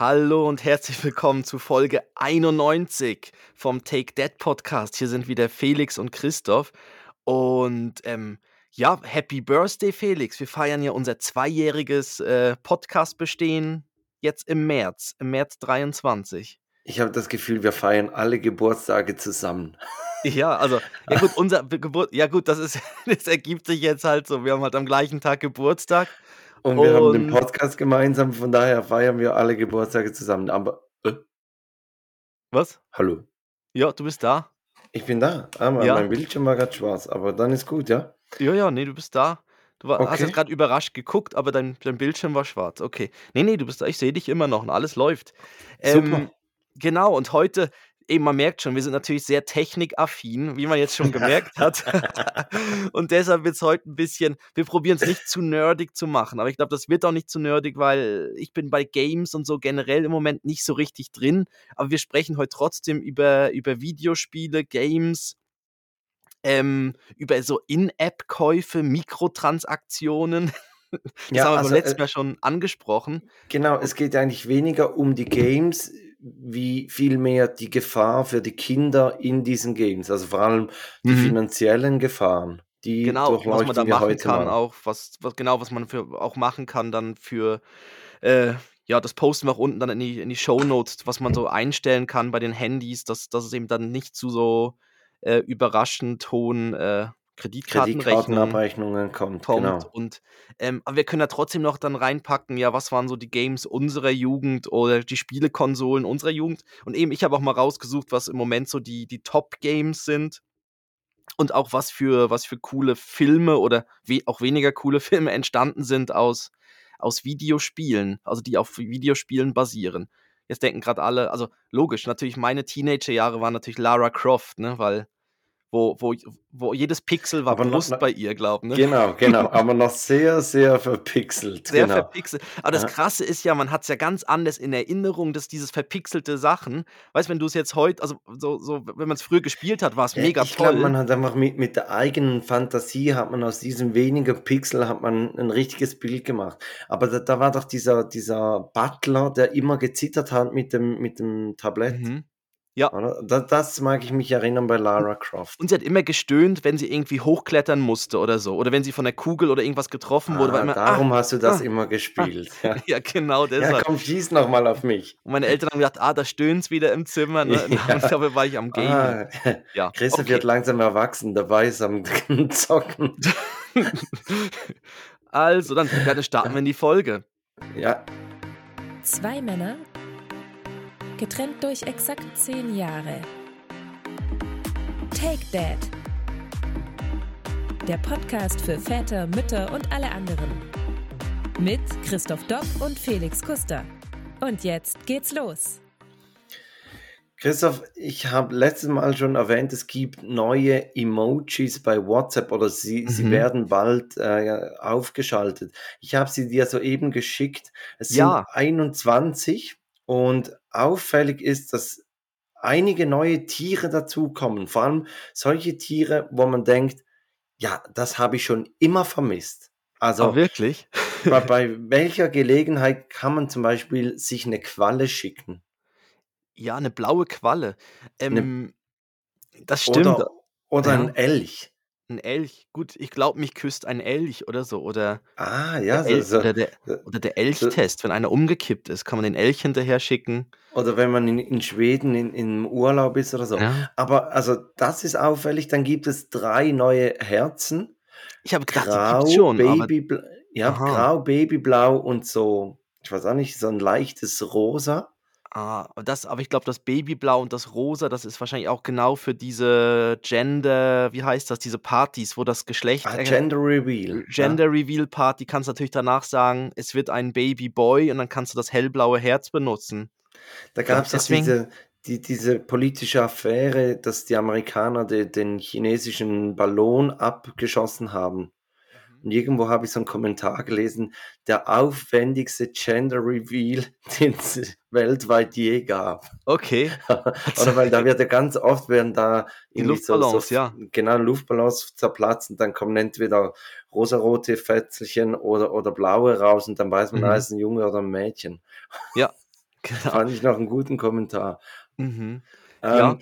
Hallo und herzlich willkommen zu Folge 91 vom Take That Podcast. Hier sind wieder Felix und Christoph. Und ähm, ja, Happy Birthday, Felix. Wir feiern ja unser zweijähriges äh, Podcast-Bestehen jetzt im März, im März 23. Ich habe das Gefühl, wir feiern alle Geburtstage zusammen. Ja, also, ja gut, unser Geburt, ja gut, das ist, das ergibt sich jetzt halt so. Wir haben halt am gleichen Tag Geburtstag. Und wir haben den Podcast gemeinsam, von daher feiern wir alle Geburtstage zusammen. Aber. Äh, Was? hallo. Ja, du bist da. Ich bin da. Ah, mein, Ja. mein Bildschirm war gerade schwarz, aber dann ist gut, ja? Ja, ja, nee, du bist da. Du war, hast Okay. jetzt gerade überrascht geguckt, aber dein, dein Bildschirm war schwarz. Okay. Nee, nee, du bist da. Ich sehe dich immer noch und alles läuft. Ähm, Super. genau, und heute, eben, man merkt schon, wir sind natürlich sehr technikaffin, wie man jetzt schon gemerkt hat. und deshalb wird es heute ein bisschen, wir probieren es nicht zu nerdig zu machen, aber ich glaube, das wird auch nicht zu nerdig, weil ich bin bei Games und so generell im Moment nicht so richtig drin. Aber wir sprechen heute trotzdem über, über Videospiele, Games, ähm, über so In-App-Käufe, Mikrotransaktionen. Das Ja, haben wir also, äh, Mal schon angesprochen. Genau, es geht eigentlich weniger um die Games, wie vielmehr die Gefahr für die Kinder in diesen Games. Also vor allem die Mhm. finanziellen Gefahren. Die Genau, was man da machen kann, mal. auch was, was genau, was man für auch machen kann dann für äh, ja, das posten wir auch unten dann in die, in die Show Notes, was man so einstellen kann bei den Handys, dass, dass es eben dann nicht zu so äh, überraschend hohen äh, Kreditkartenabrechnungen kommt, kommt. genau. Und ähm, aber wir können ja trotzdem noch dann reinpacken, ja, was waren so die Games unserer Jugend oder die Spielekonsolen unserer Jugend. Und eben, ich habe auch mal rausgesucht, was im Moment so die, die Top-Games sind. Und auch was für, was für coole Filme oder we auch weniger coole Filme entstanden sind aus, aus Videospielen, also die auf Videospielen basieren. Jetzt denken gerade alle, also logisch, natürlich, meine Teenagerjahre waren natürlich Lara Croft, ne, weil wo, wo, wo jedes Pixel war Aber Brust noch- bei ihr, glaub, ne? Genau, genau. Aber noch sehr, sehr verpixelt. Sehr genau. verpixelt. Aber das Ja. Krasse ist ja, man hat es ja ganz anders in Erinnerung, dass dieses verpixelte Sachen, weißt du, wenn du es jetzt heute, also so, so wenn man es früher gespielt hat, war es Ja, mega ich toll. glaube, man hat einfach mit, mit der eigenen Fantasie hat man aus diesem wenigen Pixel hat man ein richtiges Bild gemacht. Aber da, da war doch dieser, dieser Butler, der immer gezittert hat mit dem, mit dem Tablett. mhm. Ja. Oder? Da, das mag ich mich erinnern bei Lara Croft. Und sie hat immer gestöhnt, wenn sie irgendwie hochklettern musste oder so. Oder wenn sie von der Kugel oder irgendwas getroffen wurde. Ah, immer, darum hast du das ah, immer gespielt. Ja, ja, genau ja deshalb. komm, schieß noch mal auf mich. Und meine Eltern haben gedacht, ah, da stöhnt's wieder im Zimmer. Ne? Ja. Und dabei war ich am Gaming. Ah, ja. Christoph okay. wird langsam erwachsen, dabei ist am Zocken. Also, dann, ja, dann starten wir in die Folge. Ja, Zwei Männer, getrennt durch exakt zehn Jahre. Take Dad. Der Podcast für Väter, Mütter und alle anderen. Mit Christoph Dopp und Felix Kuster. Und jetzt geht's los. Christoph, ich habe letztes Mal schon erwähnt, es gibt neue Emojis bei WhatsApp oder sie, sie Mhm. werden bald äh, aufgeschaltet. Ich habe sie dir soeben geschickt. Es sind Ja. 21 und auffällig ist, dass einige neue Tiere dazukommen. Vor allem solche Tiere, wo man denkt, ja, das habe ich schon immer vermisst. Also Ah, wirklich? bei, bei welcher Gelegenheit kann man zum Beispiel sich eine Qualle schicken? Ja, eine blaue Qualle. Ähm, das stimmt. Oder, oder Ja. ein Elch. Ein Elch. Gut, ich glaube, mich küsst ein Elch oder so. Oder, Ah, ja, der, El so, so, oder, der, oder der Elchtest. Wenn einer umgekippt ist, kann man den Elch hinterher schicken. oder wenn man in, in Schweden in, im Urlaub ist oder so. Ja. Aber also das ist auffällig, dann gibt es drei neue Herzen. Ich habe gedacht, die Grau, gibt's schon. Aber, ja, Aha. grau, Babyblau und so, ich weiß auch nicht, so ein leichtes Rosa. Ah, das, aber ich glaube, das Babyblau und das Rosa, das ist wahrscheinlich auch genau für diese Gender, wie heißt das, diese Partys, wo das Geschlecht. Ah, äh, Gender Reveal. Gender Reveal Party kannst du natürlich danach sagen, es wird ein Baby Boy und dann kannst du das hellblaue Herz benutzen. Ja. Da gab es diese, die, diese politische Affäre, dass die Amerikaner de, den chinesischen Ballon abgeschossen haben. Und irgendwo habe ich so einen Kommentar gelesen, der aufwendigste Gender Reveal, den es weltweit je gab. Okay. Oder weil da wird ja ganz oft werden da Die irgendwie so, Luftballons, so, ja. Genau, Luftballons zerplatzen, dann kommen entweder rosarote Fetzelchen oder, oder blaue raus und dann weiß man, Mhm. da ist ein Junge oder ein Mädchen. Genau. Fand ich noch einen guten Kommentar. Mhm. Ja.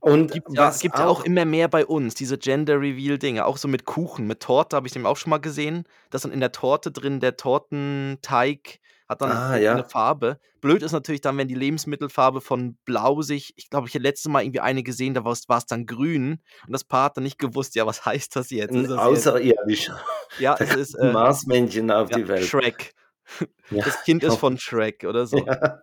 Und ja, was gibt's ja auch auch immer mehr bei uns, diese Gender-Reveal-Dinge, auch so mit Kuchen, mit Torte habe ich eben auch schon mal gesehen, dass dann in der Torte drin der Tortenteig hat dann Ah, eine ja. Farbe. Blöd ist natürlich dann, wenn die Lebensmittelfarbe von blau sich ich glaube, ich hätte letztes Mal irgendwie eine gesehen, da war's war's dann grün und das Paar hat dann nicht gewusst: „Ja, was heißt das jetzt? Ist 'N das jetzt“ Außerirdischer. Ja, es ist, äh Marsmännchen auf ja, die Welt. Shrek. Ja, Das Kind ist von Shrek oder so. Ja.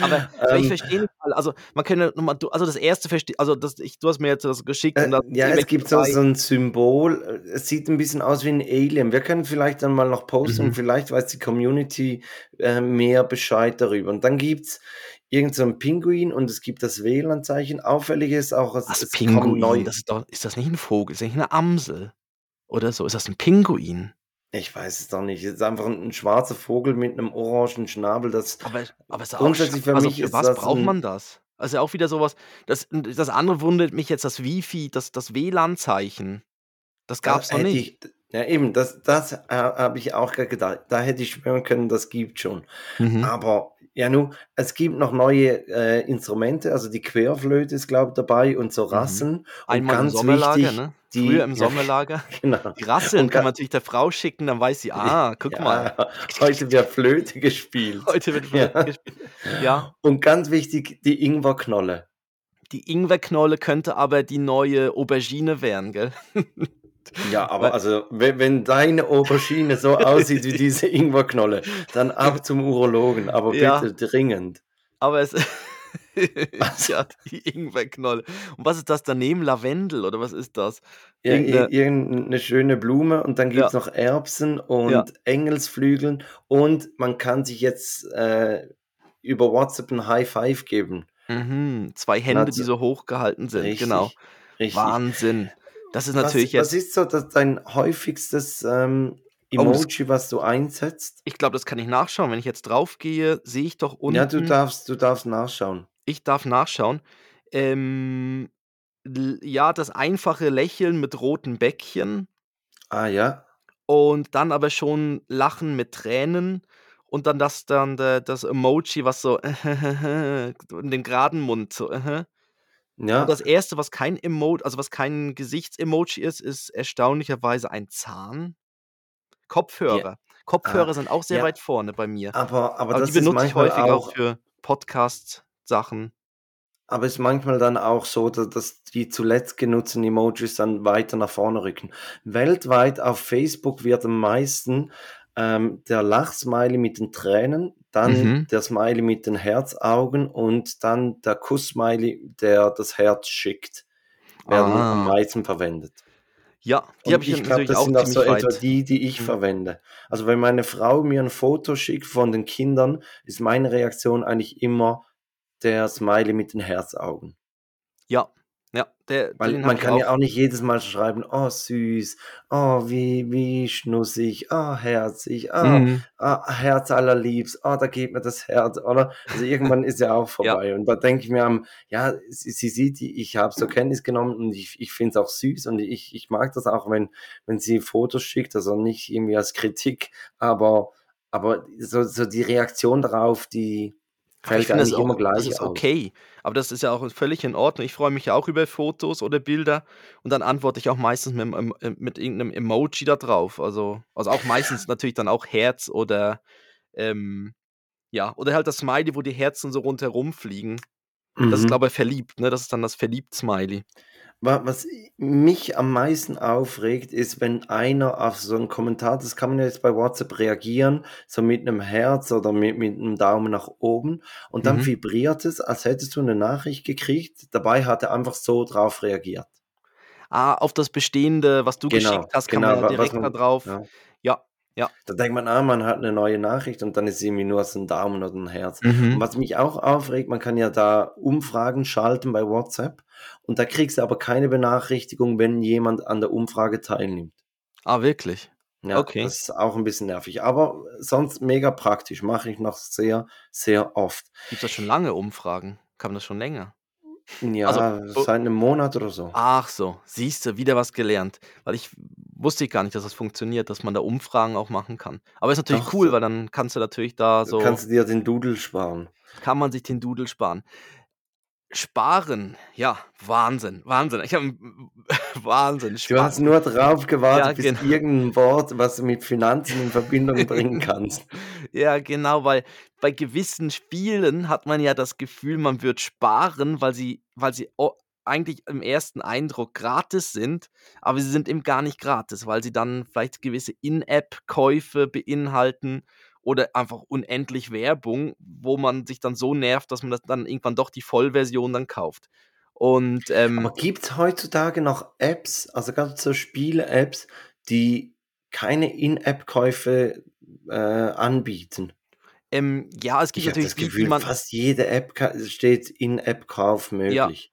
Aber aber ich Ähm verstehe nicht mal also, man könnte noch mal du also, das erste verste also, das ich du hast mir jetzt das geschickt und Äh, da ja, es gibt so so 'n Symbol. Äh, es sieht 'n bisschen aus wie 'n Alien. Wir können vielleicht dann mal noch posten und Mhm. vielleicht weiß die Community, äh, mehr Bescheid darüber. Und dann gibt's irgend so 'n Pinguin und es gibt das WLAN-Zeichen. Auffällig ist auch, es Was, es Pinguin? neu Das ist doch ist das nicht 'n Vogel? Ist das nicht 'ne Amsel oder so? Ist das 'n Pinguin? Ich weiß es doch nicht. Es ist einfach 'n 'n schwarzer Vogel mit 'nem orangen Schnabel, das Aber aber ist auch grundsätzlich für also, mich für was braucht man das? Also, auch wieder so was das das andere wundert mich jetzt, das Wi-Fi, das das WLAN-Zeichen. Das Da gab's noch nicht. ich ja eben, das das ha habe ich auch gedacht. Da hätte ich schwören können, das gibt's schon. Mhm. Aber ja nu, es gibt noch neue, äh, Instrumente, also die Querflöte ist, glaube ich, dabei und so Mhm. Rasseln. Und Einmal im Sommerlager, wichtig, ne? die Früher im Sommerlager. genau. Die Rasseln Und kann man natürlich der Frau schicken, dann weiß sie: „Ah, guck mal.“ ja, heute wird Flöte gespielt. Heute wird Flöte Ja. gespielt. Ja. Und ganz wichtig, die Ingwerknolle. Die Ingwerknolle könnte aber die neue Aubergine werden, gell? Ja, aber also, we wenn deine Aubergine so aussieht wie diese Ingwerknolle, dann ab zum Urologen, aber Ja. bitte dringend. Aber es Also ja, die Ingwerknolle. Und was ist das daneben? Lavendel oder was ist das? Ja, Irgend i 'ne irgend 'ne schöne Blume und dann gibt's Ja. noch Erbsen Ja. und Engelsflügeln und man kann sich jetzt, äh, über WhatsApp 'n High Five geben. Mhm, 2 Man Hände, hat die so hochgehalten sind, genau. richtig, richtig. Wahnsinn. Das ist Was natürlich was jetzt ist so das dein häufigstes, ähm, Oh, Emoji, was du einsetzt? Ich glaube, das kann ich nachschauen. Wenn ich jetzt draufgehe, sehe ich doch Ja, du unten darfst du darfst nachschauen. Ich darf nachschauen. Ähm, ja, das einfache Lächeln mit roten Bäckchen Ah ja. und dann aber schon Lachen mit Tränen und dann das dann der das Emoji, was so in den geraden Mund so und Ja. das erste, was kein Emo also, was kein Gesichts-Emoji ist, ist erstaunlicherweise ein Zahn. Kopfhörer. Ah, Kopfhörer sind auch sehr ja. weit vorne bei mir. Aber aber Aber das die benutze ich häufig auch auch für Podcast-Sachen. aber ist manchmal dann auch so, da dass die zuletzt genutzten Emojis dann weiter nach vorne rücken. Weltweit auf Facebook wird am meisten, ähm, der Lachsmiley mit den Tränen, dann Mhm. der Smiley mit den Herzaugen und dann der Kuss-Smiley, der das Herz schickt, werden am Ah. meisten verwendet. Ja, die habe ich ich glaube, natürlich das sind auch so etwa die, die ich Mhm. verwende. Also, wenn meine Frau mir 'n Foto schickt von den Kindern, ist meine Reaktion eigentlich immer der Smiley mit den Herzaugen. Ja, ja, der Weil man kann ja auch. auch nicht jedes Mal schreiben: „Oh süß, oh wie wie schnussig, oh herzig, oh, Mhm. ah, Herz allerliebst, oh, da geht mir das Herz“, oder? Also, irgendwann ist ja auch Ja. vorbei. Und da denke ich mir, ähm, ja, sie sie sieht, ich habe zur Kenntnis genommen und ich ich finde es auch süß und ich ich mag das auch, wenn wenn sie Fotos schickt, also nicht irgendwie als Kritik, aber aber so so die Reaktion darauf, die Aber ich fällt finde das eigentlich immer auch das gleich ist aus. okay. Aber das ist ja auch völlig in Ordnung. Ich freue mich ja auch über Fotos oder Bilder und dann antworte ich auch meistens mit äh, mit irgend 'nem Emoji da drauf. Also also, auch meistens natürlich dann auch Herz oder, ähm ja, oder halt das Smiley, wo die Herzen so rundherum fliegen. Das ist, Mhm. glaube ich, verliebt, ne? Das ist dann das Verliebt-Smiley. Wa was mich am meisten aufregt, ist, wenn einer auf so 'n Kommentar das kann man ja jetzt bei WhatsApp reagieren, so mit 'nem Herz oder mit mit 'nem Daumen nach oben und dann Mhm. vibriert es, als hättest du 'ne Nachricht gekriegt. Dabei hat er einfach so drauf reagiert. Ah, auf das Bestehende, was du Genau, geschickt hast, kann man genau, ja wa was direkt da man drauf ja. ja, ja. Da denkt man, ah, man hat 'ne neue Nachricht und dann ist irgendwie nur so 'n Daumen oder 'n Herz. Und Mhm. was mich auch aufregt, man kann ja da Umfragen schalten bei WhatsApp und da kriegst du aber keine Benachrichtigung, wenn jemand an der Umfrage teilnimmt. Ah, wirklich? Ja, Okay. das ist auch 'n bisschen nervig, aber sonst mega praktisch, mache ich noch sehr, sehr oft. Gibt's da schon lange Umfragen? Kann man das schon länger? Also, Ja, so seit 'nem Monat oder so. Ach so, siehst du, wieder was gelernt. Weil ich wusste ich gar nicht, dass das funktioniert, dass man da Umfragen auch machen kann. Aber ist natürlich Doch, cool, weil dann kannst du natürlich da so kannst du dir den Doodle sparen. kann man sich den Dudel sparen. Sparen, ja, Wahnsinn, Wahnsinn. Ich habe Wahnsinn. Du hast nur drauf gewartet, Ja, bis genau. irgendein Wort, was du mit Finanzen in Verbindung bringen kannst. Ja, genau, weil bei gewissen Spielen hat man ja das Gefühl, man wird sparen, weil sie, weil sie eigentlich im ersten Eindruck gratis sind, aber sie sind eben gar nicht gratis, weil sie dann vielleicht gewisse In-App-Käufe beinhalten oder einfach unendlich Werbung, wo man sich dann so nervt, dass man das dann irgendwann doch die Vollversion dann kauft. Und ähm, Aber gibt es heutzutage noch Apps, also gerade so Spiele-Apps, die keine In-App-Käufe äh, anbieten? ähm, ja, es gibt Ich natürlich das Gefühl, man. fast jede App steht In-App-Kauf möglich.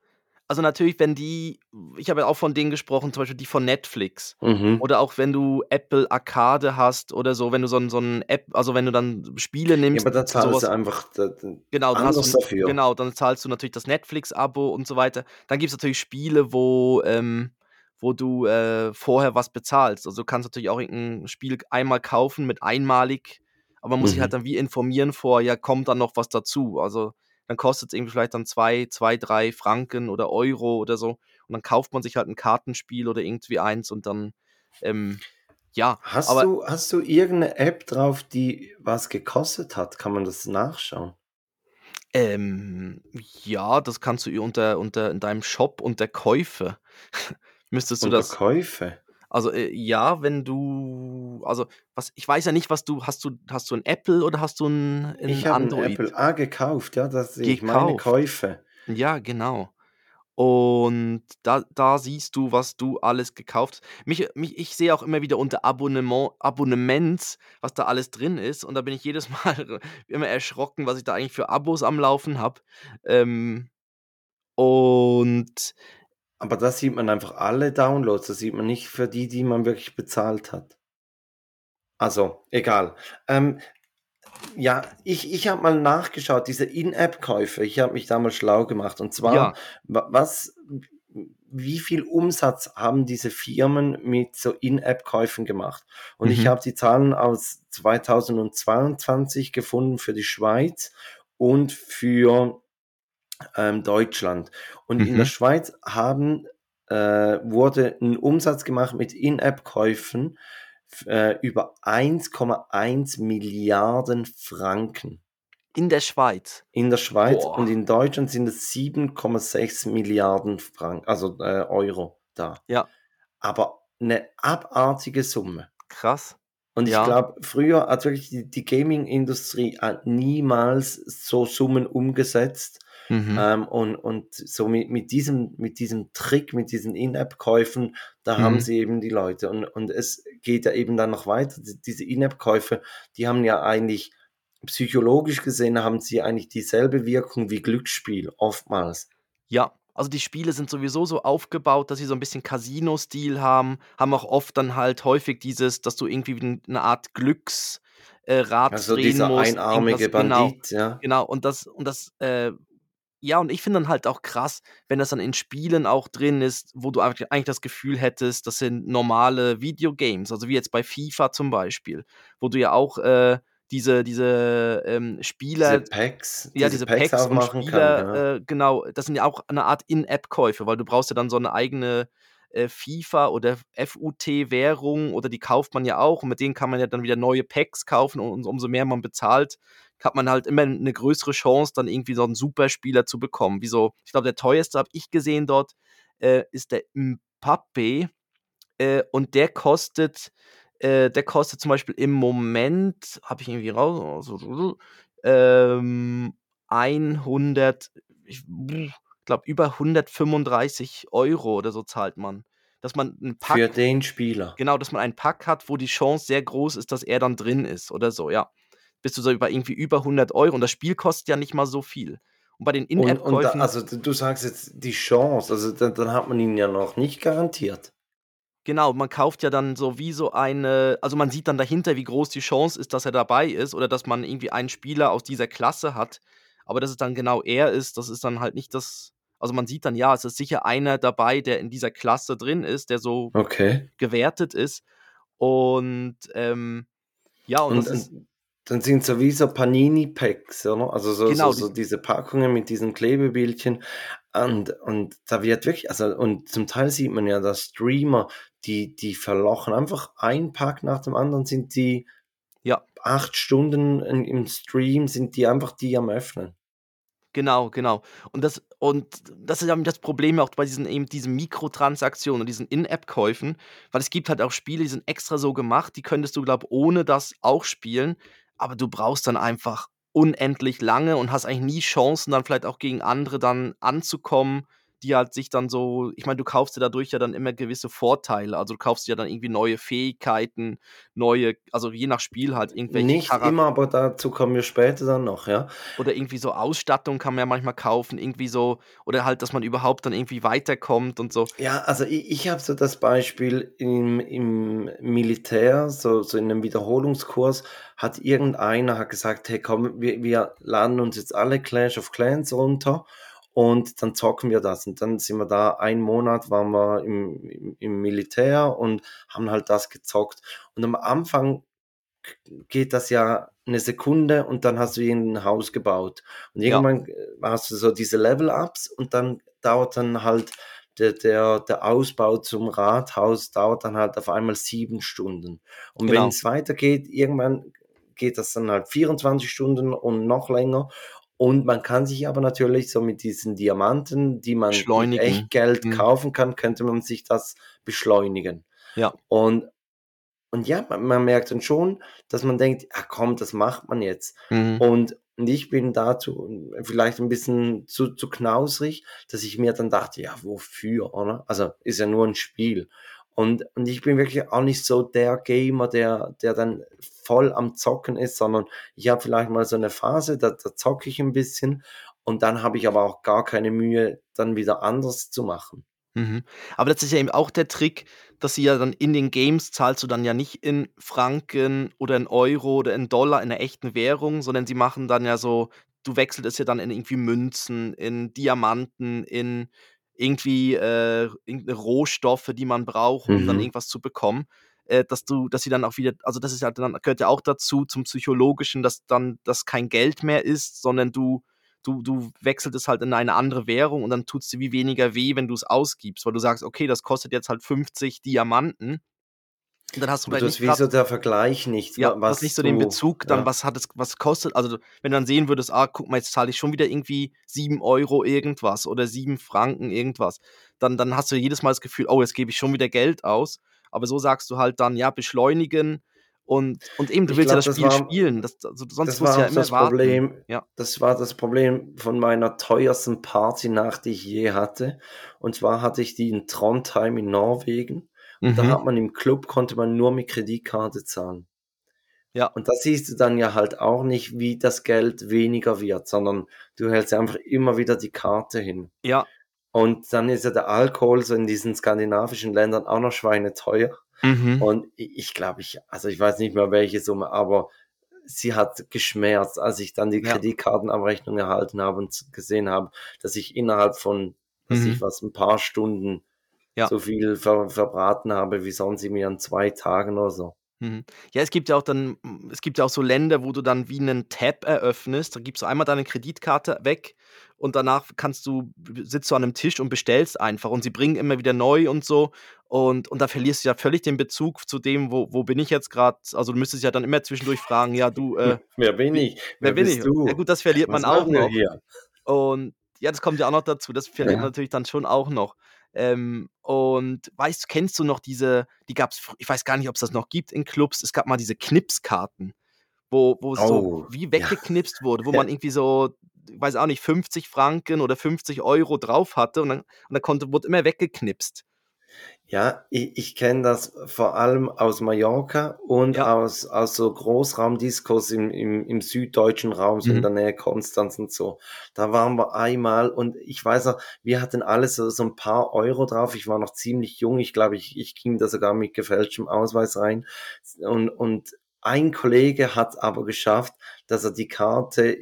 Also natürlich, wenn die, ich habe ja auch von denen gesprochen, zum Beispiel die von Netflix. Mhm. Oder auch wenn du Apple Arcade hast oder so, wenn du so ein, so ein App, also wenn du dann Spiele Ja, nimmst, aber da zahlst du einfach genau, dann du, dafür. genau, dann zahlst du natürlich das Netflix-Abo und so weiter. Dann gibt es natürlich Spiele, wo, ähm, wo du äh, vorher was bezahlst. Also du kannst natürlich auch irgendein Spiel einmal kaufen mit einmalig, aber man muss sich halt Mhm. dann wie informieren vor, ja, kommt dann noch was dazu. Also dann kostet es irgendwie vielleicht dann zwei, zwei, drei Franken oder Euro oder so. Und dann kauft man sich halt ein Kartenspiel oder irgendwie eins und dann, ähm, ja, Hast, aber du, hast du irgendeine App drauf, die was gekostet hat? Kann man das nachschauen? ähm, ja, das kannst du unter, unter in deinem Shop unter Käufe. Müsstest du Unter das, Käufe? Also äh, ja, wenn du, also was, ich weiß ja nicht, was du, hast du, hast du ein Apple oder hast du ein, ein Ich habe ein Android? Apple A gekauft, ja, das ich meine. Käufe. Ja, genau. Und da, da siehst du, was du alles gekauft hast. Mich, mich, ich sehe auch immer wieder unter Abonnement, Abonnements, was da alles drin ist. Und da bin ich jedes Mal immer erschrocken, was ich da eigentlich für Abos am Laufen habe. Ähm, und Aber da sieht man einfach alle Downloads, das sieht man nicht für die, die man wirklich bezahlt hat. Also, egal. Ähm, ja, ich, ich habe mal nachgeschaut, diese In-App-Käufe, ich habe mich da mal schlau gemacht. Und zwar, ja, wa- was, wie viel Umsatz haben diese Firmen mit so In-App-Käufen gemacht? Und ich mhm, habe die Zahlen aus 2022 gefunden für die Schweiz und für ähm, Deutschland. Und in der mhm. Schweiz haben, äh, wurde ein Umsatz gemacht mit In-App-Käufen äh, über 1,1 Milliarden Franken In der Schweiz. in der Schweiz und Boah. in Deutschland sind es 7,6 Milliarden Franken, also äh, Euro da. Ja, Aber eine abartige Summe. krass. Und ich Ja. glaube, früher hat wirklich die, die Gaming-Industrie niemals so Summen umgesetzt. Mhm. Ähm, und, und so mit, mit, diesem, mit diesem Trick, mit diesen In-App-Käufen, da haben Mhm. sie eben die Leute. Und, und es geht ja eben dann noch weiter. Die- Diese In-App-Käufe, die haben ja eigentlich psychologisch gesehen, haben sie eigentlich dieselbe Wirkung wie Glücksspiel, oftmals. Ja, also die Spiele sind sowieso so aufgebaut, dass sie so ein bisschen Casino-Stil haben, haben auch oft dann halt häufig dieses, dass du irgendwie wie 'n 'ne Art Glücksrad äh, Rad Also drehen dieser musst, einarmige genau, Bandit, ja. genau. Und das und das, äh ja, und ich finde dann halt auch krass, wenn das dann in Spielen auch drin ist, wo du eigentlich das Gefühl hättest, das sind normale Videogames, also wie jetzt bei FIFA zum Beispiel, wo du ja auch, äh, diese diese, ähm, Diese Spieler Packs, ja, diese diese Packs Packs und aufmachen kann, Spieler, ja. äh, genau, das sind ja auch eine Art In-App-Käufe, weil du brauchst ja dann so eine eigene, äh, FIFA oder FUT-Währung oder die kauft man ja auch und mit denen kann man ja dann wieder neue Packs kaufen und umso mehr man bezahlt, hat man halt immer eine größere Chance, dann irgendwie so einen Superspieler zu bekommen. Wie so ich glaube, der teuerste habe ich gesehen dort, äh, ist der Mbappé, äh, und der kostet äh, der kostet zum Beispiel im Moment habe ich irgendwie raus so, ähm, 100 ich glaube, über 135 Euro oder so zahlt man, dass man 'n Pack Für den Spieler. genau, dass man einen Pack hat, wo die Chance sehr groß ist, dass er dann drin ist oder so, ja. Bist du so über irgendwie über 100 Euro und das Spiel kostet ja nicht mal so viel. Und bei den In-App-Käufen also du sagst jetzt die Chance, also dann, dann hat man ihn ja noch nicht garantiert. Genau, man kauft ja dann so wie so eine also man sieht dann dahinter, wie groß die Chance ist, dass er dabei ist oder dass man irgendwie einen Spieler aus dieser Klasse hat. Aber dass es dann genau er ist, das ist dann halt nicht das also man sieht dann, ja, es ist sicher einer dabei, der in dieser Klasse drin ist, der so Okay. gewertet ist. Und, ähm, ja, und Und, das ist und dann sind sowieso Panini-Packs, oder? Also so, Genau, so, so die- diese Packungen mit diesen Klebebildchen. Und, und da wird wirklich, also, und zum Teil sieht man ja, dass Streamer, die, die verlochen einfach ein Pack nach dem anderen, sind die Ja. acht Stunden im Stream, sind die einfach die am Öffnen. Genau, genau. Und das und das ist ja das Problem auch bei diesen eben diesen Mikrotransaktionen und diesen In-App-Käufen, weil es gibt halt auch Spiele, die sind extra so gemacht, die könntest du, glaube ohne das auch spielen, aber du brauchst dann einfach unendlich lange und hast eigentlich nie Chancen, dann vielleicht auch gegen andere dann anzukommen, die halt sich dann so ich meine, du kaufst dir dadurch ja dann immer gewisse Vorteile. Also, du kaufst dir ja dann irgendwie neue Fähigkeiten, neue also, je nach Spiel halt irgendwelche Nicht Charak immer, aber dazu kommen wir später dann noch, ja. oder irgendwie so Ausstattung kann man ja manchmal kaufen, irgendwie so oder halt, dass man überhaupt dann irgendwie weiterkommt und so. Ja, also ich, ich habe so das Beispiel im, im Militär, so, so in einem Wiederholungskurs, hat irgendeiner hat gesagt, hey komm, wir, wir laden uns jetzt alle Clash of Clans runter und dann zocken wir das. Und dann sind wir da, einen Monat waren wir im, im, im Militär und haben halt das gezockt. Und am Anfang geht das ja eine Sekunde und dann hast du irgendein Haus gebaut. Und Ja. irgendwann äh, hast du so diese Level-Ups und dann dauert dann halt der, der, der Ausbau zum Rathaus dauert dann halt auf einmal sieben Stunden. Und Genau. wenn es weitergeht, irgendwann geht das dann halt 24 Stunden und noch länger. Und man kann sich aber natürlich so mit diesen Diamanten, die man mit echt Geld Mhm. kaufen kann, könnte man sich das beschleunigen. Ja. Und, und ja, man, man merkt dann schon, dass man denkt, ja komm, das macht man jetzt. Mhm. Und, und ich bin dazu vielleicht ein bisschen zu, zu knausrig, dass ich mir dann dachte, ja, wofür, oder? Also ist ja nur ein Spiel. Und, und ich bin wirklich auch nicht so der Gamer, der, der dann voll am Zocken ist, sondern ich habe vielleicht mal so eine Phase, da, da zocke ich ein bisschen und dann habe ich aber auch gar keine Mühe, dann wieder anders zu machen. Mhm. Aber das ist ja eben auch der Trick, dass sie ja dann in den Games zahlst du dann ja nicht in Franken oder in Euro oder in Dollar in der echten Währung, sondern sie machen dann ja so, du wechselst es ja dann in irgendwie Münzen, in Diamanten, in irgendwie äh, irgendeine Rohstoffe, die man braucht, um dann Mhm. irgendwas zu bekommen. Äh, dass du, dass sie dann auch wieder, also das ist ja dann, gehört ja auch dazu, zum Psychologischen, dass dann das kein Geld mehr ist, sondern du, du, du wechselst es halt in eine andere Währung und dann tut es dir wie weniger weh, wenn du es ausgibst, weil du sagst, okay, das kostet jetzt halt 50 Diamanten. Und dann hast du Aber vielleicht du nicht wie grad, so der Vergleich nicht, ja, wa- du was nicht so den du, Bezug, dann ja. was hat es, was kostet, also wenn du dann sehen würdest, ah, guck mal, jetzt zahle ich schon wieder irgendwie 7 Euro irgendwas oder 7 Franken irgendwas, dann, dann hast du jedes Mal das Gefühl, oh, jetzt gebe ich schon wieder Geld aus. Aber so sagst du halt dann, ja, beschleunigen und, und eben, du Ich willst ja glaube, das das Spiel war, spielen. Das, also, sonst das musst du war ja immer das warten. Problem, Ja. das war das Problem von meiner teuersten Partynacht, die ich je hatte. Und zwar hatte ich die in Trondheim in Norwegen. Und da Mhm. hat man im Club, konnte man nur mit Kreditkarte zahlen. Ja, Und da siehst du dann ja halt auch nicht, wie das Geld weniger wird, sondern du hältst einfach immer wieder die Karte hin. ja. Und dann ist ja der Alkohol so in diesen skandinavischen Ländern auch noch schweineteuer. Mhm. Und ich, glaube, ich, also ich weiß nicht mehr welche Summe, aber sie hat geschmerzt, als ich dann die Ja. Kreditkartenabrechnung erhalten habe und gesehen habe, dass ich innerhalb von, Mhm. ich was, ein paar Stunden Ja. so viel ver verbraten habe, wie sonst irgendwie an zwei Tagen oder so. Mhm. Ja, es gibt ja auch dann, mm, es gibt ja auch so Länder, wo du dann wie einen Tab eröffnest. Da gibst du einmal deine Kreditkarte weg und danach kannst du, sitzt du an einem Tisch und bestellst einfach und sie bringen immer wieder neu und so. Und, und da verlierst du ja völlig den Bezug zu dem, wo, wo bin ich jetzt gerade. Also du müsstest ja dann immer zwischendurch fragen, ja, du, äh, Wer bin ich? wer Wer bin bist ich? du? Ja gut, das verliert Was man auch noch. hier? Und ja, das kommt ja auch noch dazu. Das verliert man Ja. natürlich dann schon auch noch. Ähm, und weißt du, kennst du noch diese, die gab es, ich weiß gar nicht, ob es das noch gibt in Clubs, es gab mal diese Knipskarten, wo, wo es so Oh, wie ja. weggeknipst wurde, wo Ja. man irgendwie so, ich weiß auch nicht, 50 Franken oder 50 Euro drauf hatte und dann, und dann konnte, wurde immer weggeknipst. Ja, ich, ich kenne das vor allem aus Mallorca und Ja. aus, aus so Großraumdiskos im, im, im süddeutschen Raum, so in Mhm. der Nähe Konstanz und so. Da waren wir einmal und ich weiß noch, wir hatten alles so, so ein paar Euro drauf. Ich war noch ziemlich jung. Ich glaube, ich, ich ging da sogar mit gefälschtem Ausweis rein. Und, und ein Kollege hat aber geschafft, dass er die Karte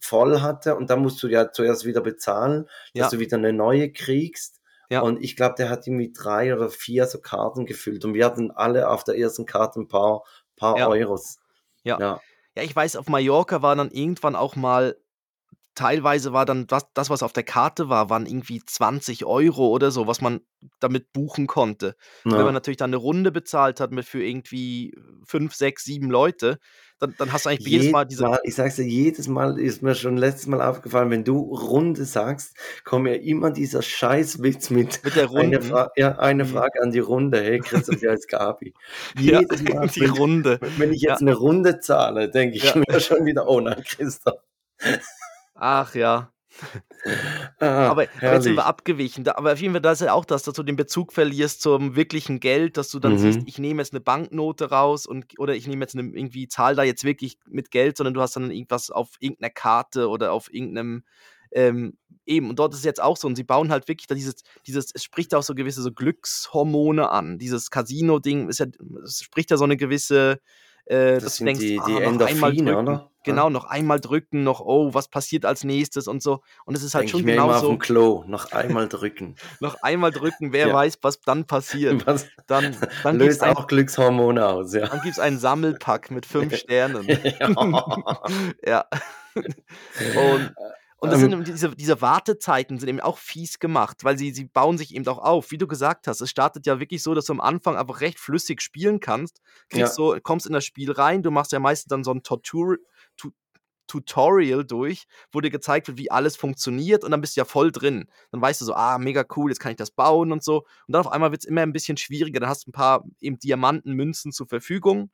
voll hatte und dann musst du ja zuerst wieder bezahlen, dass Ja, du wieder eine neue kriegst. Ja, Und ich glaube, der hat irgendwie drei oder vier so Karten gefüllt. Und wir hatten alle auf der ersten Karte ein paar, paar ja. Euros. Ja. Ja. Ja, ich weiß, auf Mallorca war dann irgendwann auch mal teilweise war dann das das, was auf der Karte war, waren irgendwie 20 Euro oder so, was man damit buchen konnte. Und wenn man natürlich dann 'ne Runde bezahlt hat mit für irgendwie 5, 6, 7 Leute, dann dann hast du eigentlich jedes Jedes Mal diese Mal, ich sage es dir, jedes Mal ist mir schon letztes Mal aufgefallen, wenn du Runde sagst, kommt mir immer dieser Scheißwitz mit Mit der eine Runden? Fra ja, eine Mhm. Frage an die Runde. Hey, Christoph, hier ist Gabi. Ja, Jedes Mal, die wenn Runde. wenn ich Ja. jetzt 'ne Runde zahle, denke ich Ja. mir schon wieder: „Oh nein, Christoph.“ Ach ja. Ah, Aber aber jetzt sind wir abgewichen. Da aber auf jeden Fall, da ist ja auch das, dass du den Bezug verlierst zum wirklichen Geld, dass du dann siehst, Mhm. ich nehme jetzt 'ne Banknote raus und oder ich nehme jetzt 'ne irgendwie zahle da jetzt wirklich mit Geld, sondern du hast dann irgendwas auf irgend 'ner Karte oder auf irgend 'nem ähm, eben, und dort ist es jetzt auch so und sie bauen halt wirklich da dieses dieses es spricht auch so gewisse so Glückshormone an. Dieses Casino-Ding ist ja es spricht ja so 'ne gewisse äh, Das dass du sind denkst: die „Ah, die einmal Endorphine, drücken.“ oder? Genau, Ja. noch einmal drücken, noch: „Oh, was passiert als Nächstes?“ und so. Und es ist halt Denke ich schon auf'm genauso Klo, noch einmal drücken. noch einmal drücken, wer Ja. weiß, was dann passiert. Was Dann dann löst ein auch Glückshormone aus, ja. dann gibt's einen Sammelpack mit 5 Sternen. Ja. Und und das sind Ähm eben diese diese Wartezeiten sind eben auch fies gemacht, weil sie sie bauen sich eben auch auf. Wie du gesagt hast, es startet ja wirklich so, dass du am Anfang einfach recht flüssig spielen kannst. Kriegst Ja. so kommst in das Spiel rein, du machst ja meistens dann so 'n Tortur Tu Tutorial durch, wo dir gezeigt wird, wie alles funktioniert und dann bist du ja voll drin. Dann weißt du so: „Ah, mega cool, jetzt kann ich das bauen“ und so. Und dann auf einmal wird's immer 'n bisschen schwieriger. Dann hast du 'n paar eben Diamanten, Münzen zur Verfügung.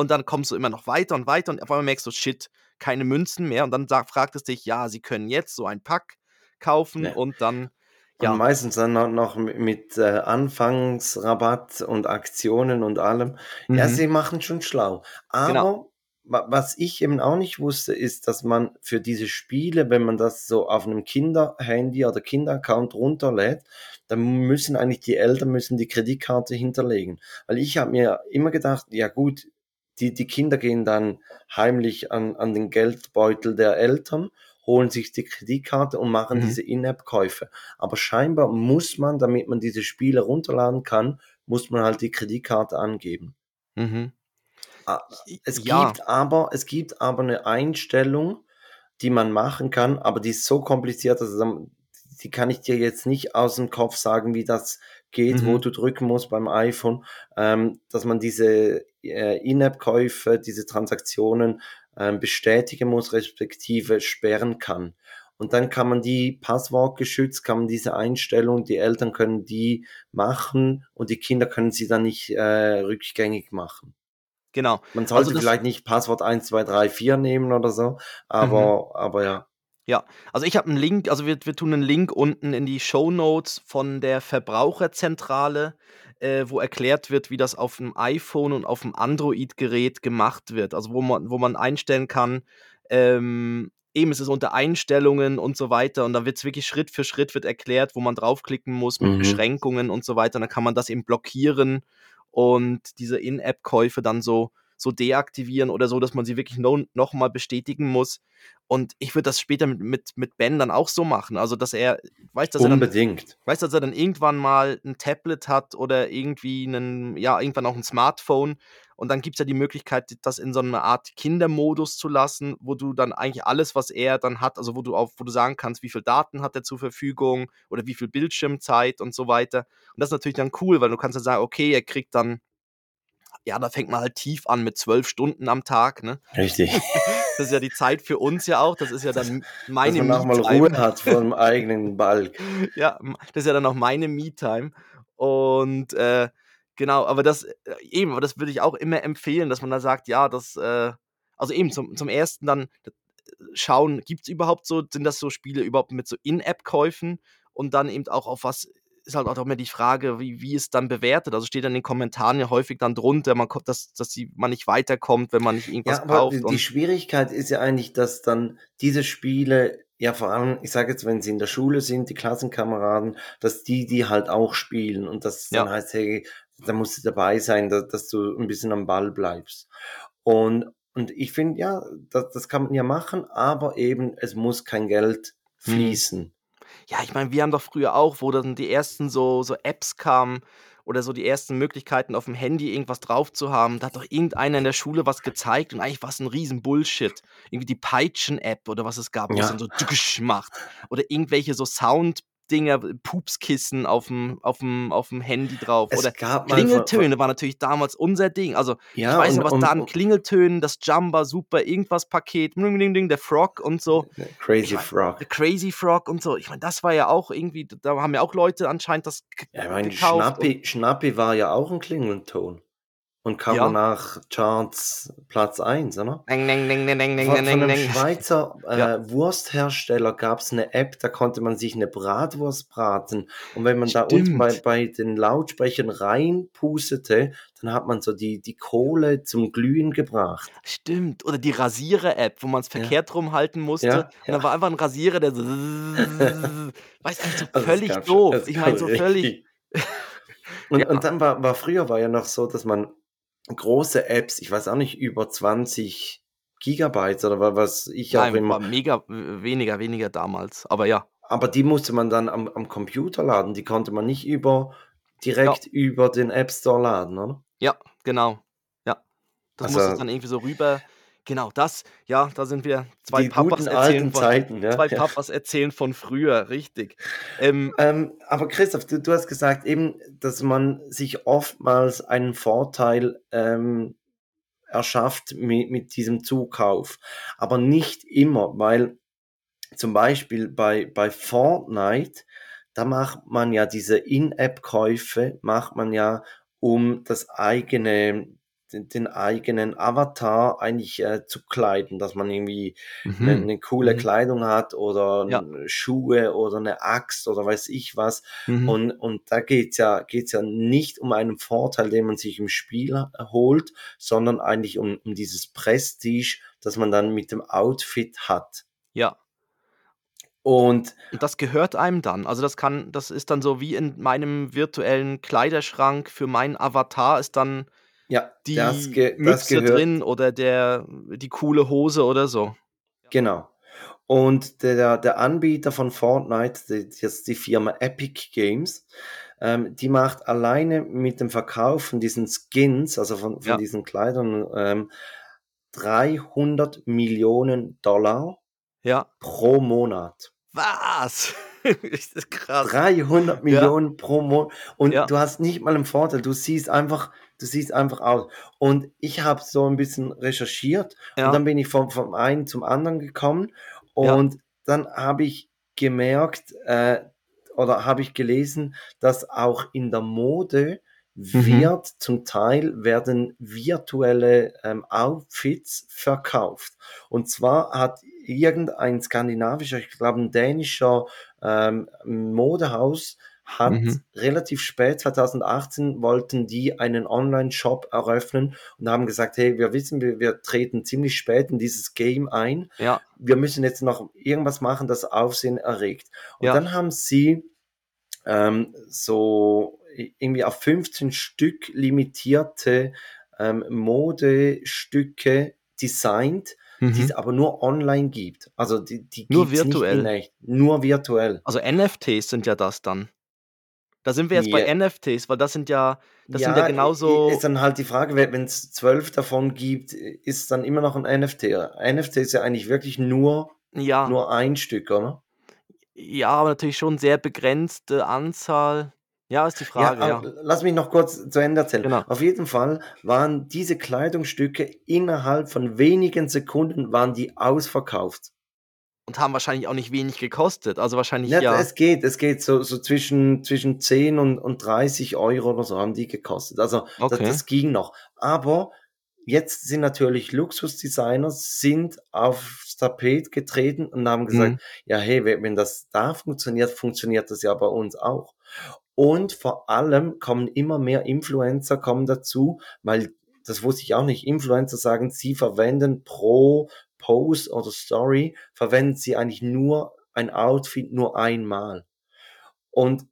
Und dann kommst du immer noch weiter und weiter und auf einmal merkst du: „Shit, keine Münzen mehr.“ Und dann sagt fragt es dich: „Ja, Sie können jetzt so ein Pack kaufen“ Ja. und dann Und ja. meistens dann noch mi mit, äh, Anfangsrabatt und Aktionen und allem. Ja, Mhm. sie machen schon schlau. Genau. Aber wa was ich eben auch nicht wusste, ist, dass man für diese Spiele, wenn man das so auf 'nem Kinderhandy oder Kinderaccount runterlädt, dann müssen eigentlich die Eltern müssen die Kreditkarte hinterlegen. Weil ich habe mir immer gedacht: „Ja gut, die die Kinder gehen dann heimlich an an den Geldbeutel der Eltern, holen sich die Kreditkarte und machen Mhm. diese In-App-Käufe.“ Aber scheinbar muss man, damit man diese Spiele runterladen kann, muss man halt die Kreditkarte angeben. Mhm. Es ja. gibt aber es gibt aber 'ne Einstellung, die man machen kann, aber die ist so kompliziert, also dann die kann ich dir jetzt nicht aus'm Kopf sagen, wie das geht, wo Mhm. du drücken musst beim iPhone, ähm, dass man diese, äh, In-App-Käufe, diese Transaktionen, ähm, bestätigen muss, respektive sperren kann. Und dann kann man die passwortgeschützt kann man diese Einstellung die Eltern können die machen und die Kinder können sie dann nicht, äh, rückgängig machen. Genau. Man Also sollte das vielleicht nicht Passwort 1, 2, 3, 4 nehmen oder so, Mhm. aber aber ja. Ja, also ich habe 'n Link also wir wir tun 'nen Link unten in die Shownotes von der Verbraucherzentrale, äh, wo erklärt wird, wie das auf'm iPhone und auf'm Android-Gerät gemacht wird. Also wo man wo man einstellen kann, ähm eben, es ist unter Einstellungen und so weiter und da wird's wirklich Schritt für Schritt wird erklärt, wo man draufklicken muss mit Mhm. Beschränkungen und so weiter. Und dann kann man das eben blockieren und diese In-App-Käufe dann so so deaktivieren oder so, dass man sie wirklich no noch mal bestätigen muss. Und ich würde das später mit mit mit Ben dann auch so machen. Also, dass er weißt, dass er dann Unbedingt. weißt, dass er dann irgendwann mal 'n Tablet hat oder irgendwie 'nen ja, irgendwann auch 'n Smartphone und dann gibt's ja die Möglichkeit, das in so 'ne Art Kindermodus zu lassen, wo du dann eigentlich alles, was er dann hat also wo du auf wo du sagen kannst, wie viel Daten hat er zur Verfügung oder wie viel Bildschirmzeit und so weiter. Und das ist natürlich dann cool, weil du kannst dann sagen: „Okay, er kriegt dann“ ja, da fängt man halt tief an mit 12 Stunden am Tag, ne? Richtig. Das ist ja die Zeit für uns ja auch. Das ist ja dann m Dass meine man auch mal Ruhe Me-Time. hat vorm eigenen Balg. Ja, das ist ja dann auch meine Me-Time. Und, äh, genau, aber das äh, eben, aber das würde ich auch immer empfehlen, dass man da sagt, ja, das, äh also eben zum zum Ersten dann schauen, gibt's überhaupt so sind das so Spiele überhaupt mit so In-App-Käufen? Und dann eben auch auf was ist halt auch immer die Frage, wie wie ist dann bewertet? Also steht dann in den Kommentaren ja häufig dann drunter, man kommt dass dass die man nicht weiterkommt, wenn man nicht irgendwas Ja, aber kauft die Schwierigkeit ist ja eigentlich, dass dann diese Spiele ja vor allem, ich sage jetzt, wenn sie in der Schule sind, die Klassenkameraden, dass die die halt auch spielen und dass es dann Ja. heißt: „Hey, da musst du dabei sein, da dass du 'n bisschen am Ball bleibst.“ Und und ich finde, ja, da das kann man ja machen, aber eben, es muss kein Geld Mhm. fließen. Ja, ich meine, wir haben doch früher auch, wo dann die ersten so so Apps kamen oder so die ersten Möglichkeiten auf dem Handy irgendwas drauf zu haben, da hat doch irgendeiner in der Schule was gezeigt und eigentlich war es ein riesen Bullshit. Irgendwie die Peitschen-App oder was es gab, wo es Ja. dann so macht. Oder irgendwelche so Sounddinger, Pupskissen aufm aufm Handy drauf. Es Oder Klingeltöne war natürlich damals unser Ding. Also, ich Ja, weiß und- noch, was und- da an Klingeltönen, das Jumba, Super, irgendwas Paket, ding, ding, ding, der Frog und so. Crazy Ich mein, Frog. The Crazy Frog und so. Ich meine, das war ja auch irgendwie, da haben ja auch Leute anscheinend das Ja, ich meine, gekauft. Schnappi, Schnappi war ja auch ein Klingelton. Und kam Ja. danach Charts Platz 1, oder? Neng, neng, neng, neng, neng, Von, von einem. Schweizer äh, Ja. Wursthersteller gab es eine App, da konnte man sich eine Bratwurst braten. Und wenn man da unten Stimmt. bei, bei den Lautsprechern reinpustete, dann hat man so die, die Kohle zum Glühen gebracht. Stimmt. Oder die Rasierer-App, wo man es Ja. verkehrt rum halten musste. Ja, Und ja. da war einfach ein Rasierer, der so. Weiß eigentlich so Also völlig doof. Ich meine, so völlig. Und, Ja. und dann war, war früher war ja noch so, dass man große Apps, ich weiß auch nicht, über 20 Gigabyte oder wa- was ich auch Nein, immer, war mega weniger, weniger damals. Aber ja. aber die musste man dann am, am Computer laden, die konnte man nicht über direkt über den App Store laden, oder? Ja, genau. Ja. Das Also- muss es dann irgendwie so rüber. Genau, das, ja, da sind wir zwei die Papas erzählen alten von, Zeiten, ja. zwei. Papas erzählen von früher, richtig. Ähm, Ähm, aber Christoph, du, du hast gesagt eben, dass man sich oftmals einen Vorteil ähm, erschafft mit, mit diesem Zukauf. Aber nicht immer, weil zum Beispiel bei, bei Fortnite, da macht man ja diese In-App-Käufe, macht man ja, um das eigene, den, den eigenen Avatar eigentlich äh, zu kleiden, dass man irgendwie eine, eine coole Mhm. Kleidung hat oder Ja. Schuhe oder eine Axt oder weiß ich was. mhm. Und, und da geht's ja, geht's ja nicht um einen Vorteil, den man sich im Spiel holt, sondern eigentlich um, um dieses Prestige, das man dann mit dem Outfit hat. ja. Und Und das gehört einem dann. Also das kann, das ist dann so wie in meinem virtuellen Kleiderschrank für meinen Avatar ist dann ja, die das, ge das Mütze gehört, drin oder der die coole Hose oder so. Genau. Und der, der Anbieter von Fortnite, die, ist die Firma Epic Games, ähm, die macht alleine mit dem Verkauf von diesen Skins, also von, von Ja. diesen Kleidern, ähm, 300 Millionen Dollar Ja. pro Monat. Was? ist das krass. 300 Millionen pro Monat. Und Ja. du hast nicht mal einen Vorteil. Du siehst einfach, du siehst einfach aus. Und ich habe so ein bisschen recherchiert Ja. und dann bin ich vom, vom einen zum anderen gekommen Ja. und dann habe ich gemerkt äh, oder habe ich gelesen, dass auch in der Mode Mhm. wird zum Teil werden virtuelle ähm, Outfits verkauft. Und zwar hat irgendein skandinavischer, ich glaube ein dänischer ähm, Modehaus hat Mhm. relativ spät, 2018, wollten die einen Online-Shop eröffnen und haben gesagt, hey, wir wissen, wir, wir treten ziemlich spät in dieses Game ein. Ja. Wir müssen jetzt noch irgendwas machen, das Aufsehen erregt. Und Ja. dann haben sie ähm, so irgendwie auf 15 Stück limitierte ähm, Modestücke designt, die Mhm. es aber nur online gibt. Also die, die Nur virtuell. nur virtuell. Also NFTs sind ja das dann. Da sind wir jetzt bei Ja. NFTs, weil das sind ja, das sind ja genauso. Ist dann halt die Frage, wenn es zwölf davon gibt, ist es dann immer noch ein NFT. NFT ist ja eigentlich wirklich nur, Ja, nur ein Stück, oder? ja, aber natürlich schon sehr begrenzte Anzahl. Ja, ist die Frage, ja. aber lass mich noch kurz zu Ende erzählen. Genau. Auf jeden Fall waren diese Kleidungsstücke innerhalb von wenigen Sekunden waren die ausverkauft. Und haben wahrscheinlich auch nicht wenig gekostet. Also wahrscheinlich Ja, ja. Es geht, es geht so, so zwischen, zwischen 10 und, und 30 Euro oder so haben die gekostet. Also das, Okay. das ging noch. Aber jetzt sind natürlich Luxusdesigner sind aufs Tapet getreten und haben gesagt, Mhm. ja, hey, wenn das da funktioniert, funktioniert das ja bei uns auch. Und vor allem kommen immer mehr Influencer kommen dazu, weil das wusste ich auch nicht. Influencer sagen, sie verwenden pro Post oder Story, verwenden sie eigentlich nur ein Outfit nur einmal. Und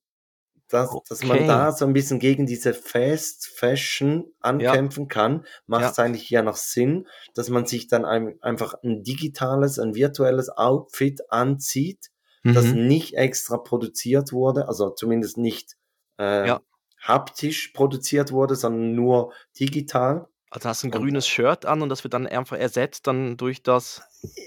dass, dass man Okay. da so ein bisschen gegen diese Fast Fashion ankämpfen kann, macht Ja. es eigentlich ja noch Sinn, dass man sich dann ein, einfach ein digitales, ein virtuelles Outfit anzieht, das Mhm. nicht extra produziert wurde, also zumindest nicht äh, Ja. haptisch produziert wurde, sondern nur digital. Also hast du 'n Und grünes Shirt an und das wird dann einfach ersetzt dann durch das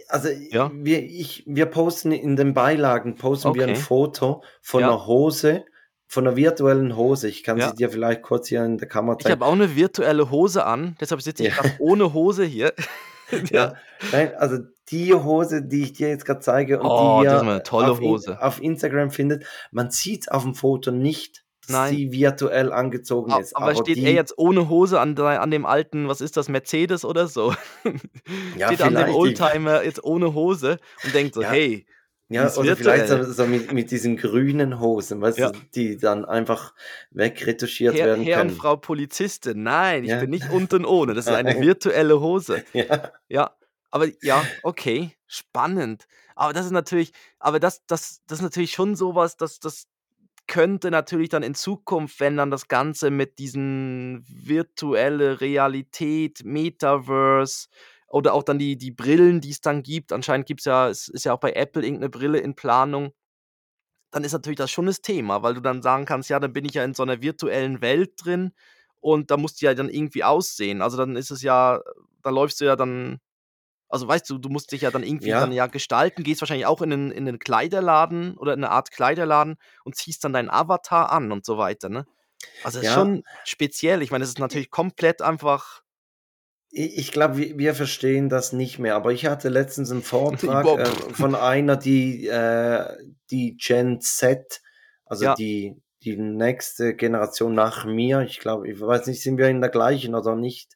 Also, Ja? wir ich wir posten in den Beilagen posten wir 'n Okay. Foto von Ja. 'ner Hose von 'ner virtuellen Hose. Ich kann Ja. sie dir vielleicht kurz hier in der Kamera Ich zeigen. habe auch 'ne virtuelle Hose an, deshalb sitze ich Ja. ohne Hose hier. Ja. Nein, also die Hose, die ich dir jetzt grad zeige und Oh, die ihr tolle auf In Hose. auf Instagram findet, man sieht's auf'm Foto nicht, Nein. sie virtuell angezogen ist, aber aber steht er jetzt ohne Hose an an dem alten was ist das, Mercedes oder so? Ja, Steht an dem vielleicht, Oldtimer jetzt ohne Hose und denkt so: Ja. „Hey, Ja, oder vielleicht virtuell.“ so so mit mit diesen grünen Hosen, weißt Ja. du, die dann einfach wegretuschiert Herr werden Herr und können. Frau Polizistin, nein, ich bin nicht unten ohne, das ist eine virtuelle Hose. Ja. Aber ja, okay, spannend. Aber das ist natürlich aber das das das ist natürlich schon so was, das das könnte natürlich dann in Zukunft, wenn dann das Ganze mit diesen virtuelle Realität, Metaverse oder auch dann die die Brillen, die's dann gibt anscheinend gibt's ja es ist ja auch bei Apple irgend 'ne Brille in Planung. Dann ist natürlich das schon das Thema, weil du dann sagen kannst: „Ja, dann bin ich ja in so 'ner virtuellen Welt drin und da muss die ja dann irgendwie aussehen.“ Also, dann ist es ja da läufst du ja dann also, weißt du, du musst dich ja dann irgendwie dann Ja. ja gestalten, gehst wahrscheinlich auch in 'nen in 'nen Kleiderladen oder in 'ne Art Kleiderladen und ziehst dann deinen Avatar an und so weiter, ne? Also, ist Ja. schon speziell. Ich meine, das ist natürlich komplett einfach ich glaube, wir wir verstehen das nicht mehr, aber ich hatte letztens 'n Vortrag, äh, von einer, die, äh die Gen Z, also Ja. die die nächste Generation nach mir. Ich glaube ich weiß nicht, sind wir in der gleichen oder nicht?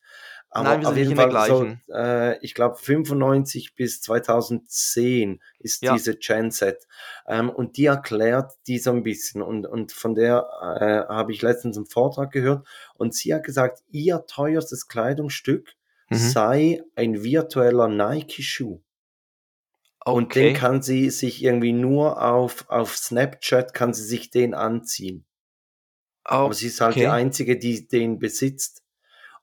Aber Nein, wir auf sind nicht in der Fall so, gleichen. äh, ich glaube 95 bis 2010 ist Ja. diese Gen Z. Ähm, und die erklärt die so 'n bisschen und und von der, äh, habe ich letztens 'n Vortrag gehört und sie hat gesagt, ihr teuerstes Kleidungsstück Mhm. sei ein virtueller Nike-Schuh. Und den Okay. kann sie sich irgendwie nur auf auf Snapchat kann sie sich den anziehen. Aber sie ist halt die Okay. Einzige, die den besitzt.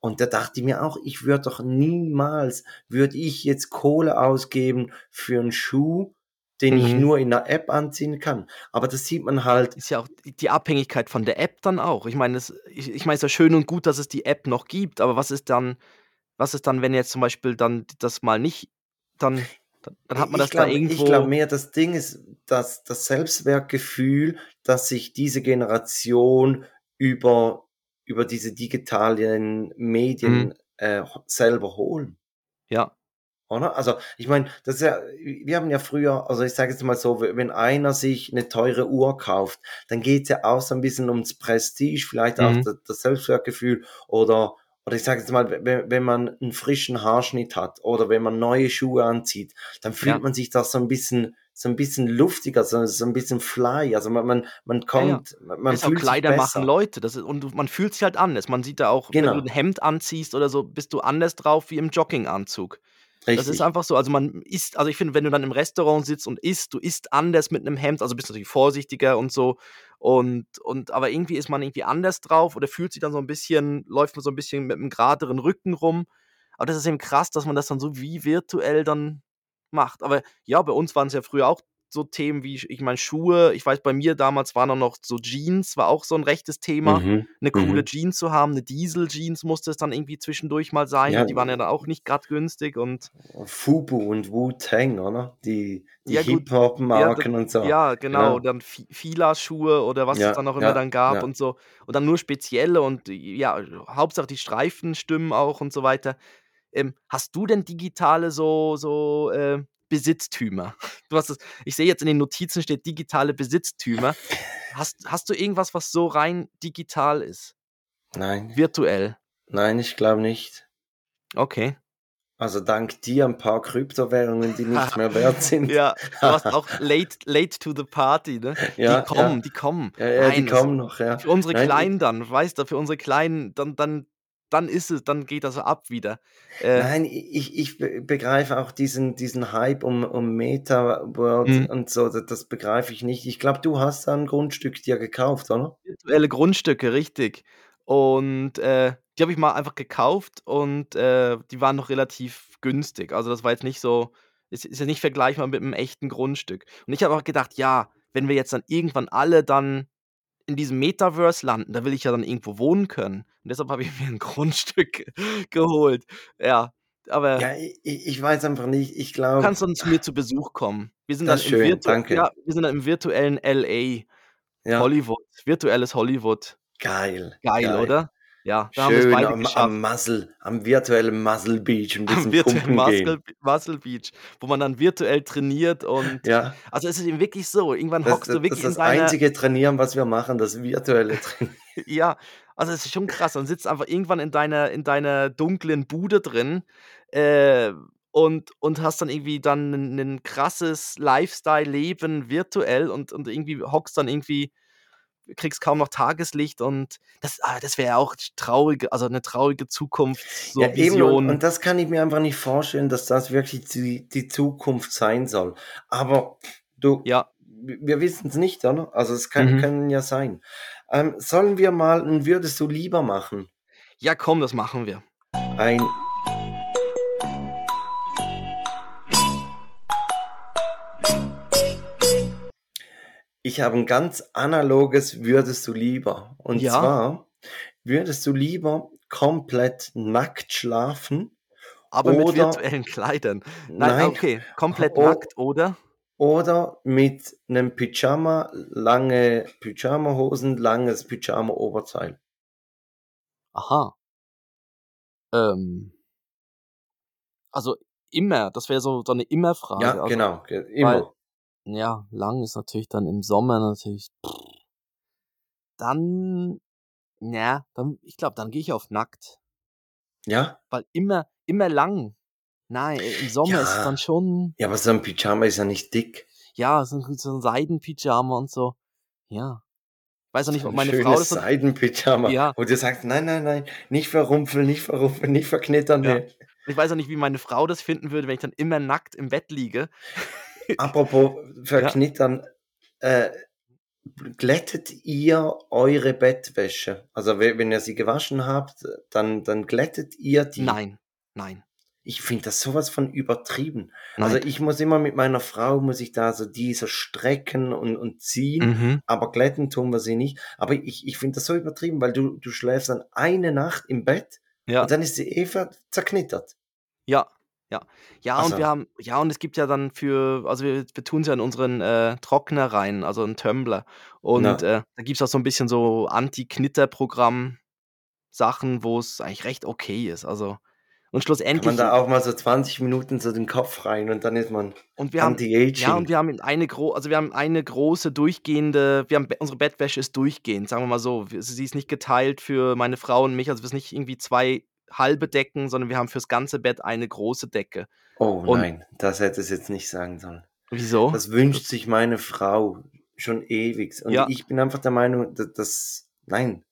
Und da dachte ich mir auch, ich würde doch niemals würde ich jetzt Kohle ausgeben für 'n Schuh, den ich Mhm. nur in 'ner App anziehen kann. Aber das sieht man halt Ist ja auch die Abhängigkeit von der App dann auch. Ich meine, es ich ich meine, es ist ja schön und gut, dass es die App noch gibt, aber was ist dann was ist dann, wenn jetzt zum Beispiel dann das mal nicht dann dann hat man I das ich da glaube ich irgendwo glaube mehr, das Ding ist, dass das Selbstwertgefühl, dass sich diese Generation über über diese digitalen Medien, Mhm. äh, selber holen. Ja. Oder? Also, ich meine, das ist ja wir haben ja früher also, ich sage jetzt mal so, we wenn einer sich 'ne teure Uhr kauft, dann geht's ja auch so 'n bisschen ums Prestige, vielleicht auch Mhm. d das Selbstwertgefühl oder oder ich sage jetzt mal, we we wenn man 'n frischen Haarschnitt hat oder wenn man neue Schuhe anzieht, dann fühlt Ja. man sich da so 'n bisschen so 'n bisschen luftiger, so so 'n bisschen fly. Also, man man man Ja, ja. kommt man Ist auch fühlt sich Kleider machen. Leute. Das ist und man fühlt sich halt anders. Man sieht da auch, wenn du 'n Genau. Hemd anziehst oder so, bist du anders drauf wie im Jogginganzug. Das ist Richtig. einfach so. Also, man isst also, ich finde, wenn du dann im Restaurant sitzt und isst, du isst anders mit 'nem Hemd, also, bist natürlich vorsichtiger und so und und aber irgendwie ist man irgendwie anders drauf oder fühlt sich dann so 'n bisschen läuft man so 'n bisschen mit 'nem geraderen Rücken rum. Aber das ist eben krass, dass man das dann so wie virtuell dann macht. Aber ja, bei uns waren's ja früher auch so Themen wie ich meine, Schuhe ich weiß, bei mir damals waren auch noch so Jeans war auch so 'n rechtes Thema, Mhm, 'ne coole mhm. Jeans zu haben. 'Ne Diesel-Jeans musste es dann irgendwie zwischendurch mal sein. Ja, Die waren ja dann auch nicht grad günstig und Fubu und Wu-Tang, oder? Die die Ja gut, ja, Hip-Hop-Marken und so. ja, genau, dann Fi Fila-Schuhe oder was es dann auch immer dann gab und so. Und dann nur spezielle und ja, Hauptsache die Streifen stimmen auch und so weiter. Ähm, hast du denn digitale so so, äh, Besitztümer? Du hast das ich sehe jetzt in den Notizen steht digitale Besitztümer. Hast hast du irgendwas, was so rein digital ist? Nein. Virtuell? Nein, ich glaube nicht. Okay. Also, dank dir 'n paar Kryptowährungen, die nichts mehr wert sind. Ja, du warst auch late late to the party, ne? Die Ja, kommen, ja. die kommen. Ja, ja, die Nein, das kommen noch, ja. für unsere Nein, Kleinen dann, weißt du, für unsere Kleinen, dann dann dann ist es dann geht das ab wieder. Äh Nein, ich ich be begreife auch diesen diesen Hype um um Metaworld Mhm. und so, d das begreife ich nicht. Ich glaube, du hast da 'n Grundstück dir gekauft, oder? Virtuelle Grundstücke, richtig. Und, äh, die habe ich mal einfach gekauft und, äh, die waren noch relativ günstig. Also, das war jetzt nicht so ist ist ja nicht vergleichbar mit 'nem echten Grundstück. Und ich habe auch gedacht: „Ja, wenn wir jetzt dann irgendwann alle dann in diesem Metaverse landen, da will ich ja dann irgendwo wohnen können. Und deshalb habe ich mir ein Grundstück geholt. Ja, aber Ja, i i ich weiß einfach nicht. Ich du glaube kannst dann zu mir zu Besuch kommen. Wir sind dann Das im schön, virtu danke. ja, wir sind dann im virtuellen LA, Ja. Hollywood, virtuelles Hollywood. Geil, Geil, geil. oder? Ja, da haben wir's Schön beide am geschafft. am Muscle am virtuellen Muscle Beach 'n Am bisschen virtuellen pumpen Muscle. Muscle Beach, wo man dann virtuell trainiert und Ja. also, es ist eben wirklich so, irgendwann Das hockst das du das wirklich ist in das einzige Trainieren, was wir machen, das virtuelle Trainieren. Ja, also, es ist schon krass. Dann sitzt einfach irgendwann in deiner in deiner dunklen Bude drin, äh, und und hast dann irgendwie dann 'nen krasses Lifestyle-Leben virtuell und und irgendwie hockst dann irgendwie kriegst kaum noch Tageslicht und das ah, das wäre auch traurig also, 'ne traurige Zukunft, so Ja, eben und und das kann ich mir einfach nicht vorstellen, dass das wirklich die die Zukunft sein soll. Aber du, Ja. wir wissen's nicht, oder? Also, es kann Mhm. kann ja sein. Ähm, sollen wir mal 'n Würdest du lieber machen? Ja, komm, das machen wir. Ein Ich habe 'n ganz analoges Würdest du lieber. Und Ja. zwar, würdest du lieber komplett nackt schlafen Aber mit oder virtuellen Kleidern. Nein, ah, nein, okay, komplett o nackt, oder? oder mit 'nem Pyjama, lange Pyjamahosen, langes Pyjama-Oberteil? Aha. Ähm. Also, immer, das wäre so so 'ne Immer-Frage. Ja, Also, genau, immer. Ja, lang ist natürlich dann im Sommer natürlich Dann ja, dann ich glaube, dann gehe ich auf nackt. Ja? Weil immer immer lang. Nein, im Sommer ist es dann Ja. schon Ja, aber so 'n Pyjama ist ja nicht dick. Ja, so 'n so 'n Seidenpyjama und so. Ja. Weiß auch nicht, ob meine Frau das Seidenpyjama, Ja. wo du sagst: „Nein, nein, nein, nicht verrumpeln, nicht verrumpeln, nicht verknittern, Ja. ne.“ Ich weiß auch nicht, wie meine Frau das finden würde, wenn ich dann immer nackt im Bett liege. Apropos Ja. verknittern, äh, glättet ihr eure Bettwäsche? Also, we wenn ihr sie gewaschen habt, dann dann glättet ihr die? Nein, nein. Ich finde das so was von übertrieben. Also, Nein. ich muss immer mit meiner Frau muss ich da so die so strecken und und ziehen, Mhm. aber glätten tun wir sie nicht. Aber ich ich finde das so übertrieben, weil du du schläfst dann eine Nacht im Bett Ja. und dann ist sie eh zerknittert. Ja, ja. Ja, und wir Also haben ja, und es gibt ja dann für also, wir wir tun's ja in unseren, äh, Trockner rein, also 'n Tumbler. Und, Na. äh, da gibt's auch so 'n bisschen so Anti-Knitter-Programm-Sachen, wo's eigentlich recht okay ist. Also und Kann man schlussendlich da auch mal so 20 Minuten so den Kopf rein und dann ist man Und wir haben ja, und Anti-Aging. wir haben eine gro also, wir haben eine große durchgehende wir haben Be unsere Bettwäsche ist durchgehend, sagen wir mal so. Sie ist nicht geteilt für meine Frau und mich, also, es ist nicht irgendwie 2 halbe Decken, sondern wir haben fürs ganze Bett eine große Decke. Oh Und nein, das hättest jetzt nicht sagen sollen. Wieso? Das wünscht sich meine Frau schon ewig. Und Ja. ich bin einfach der Meinung, d das nein.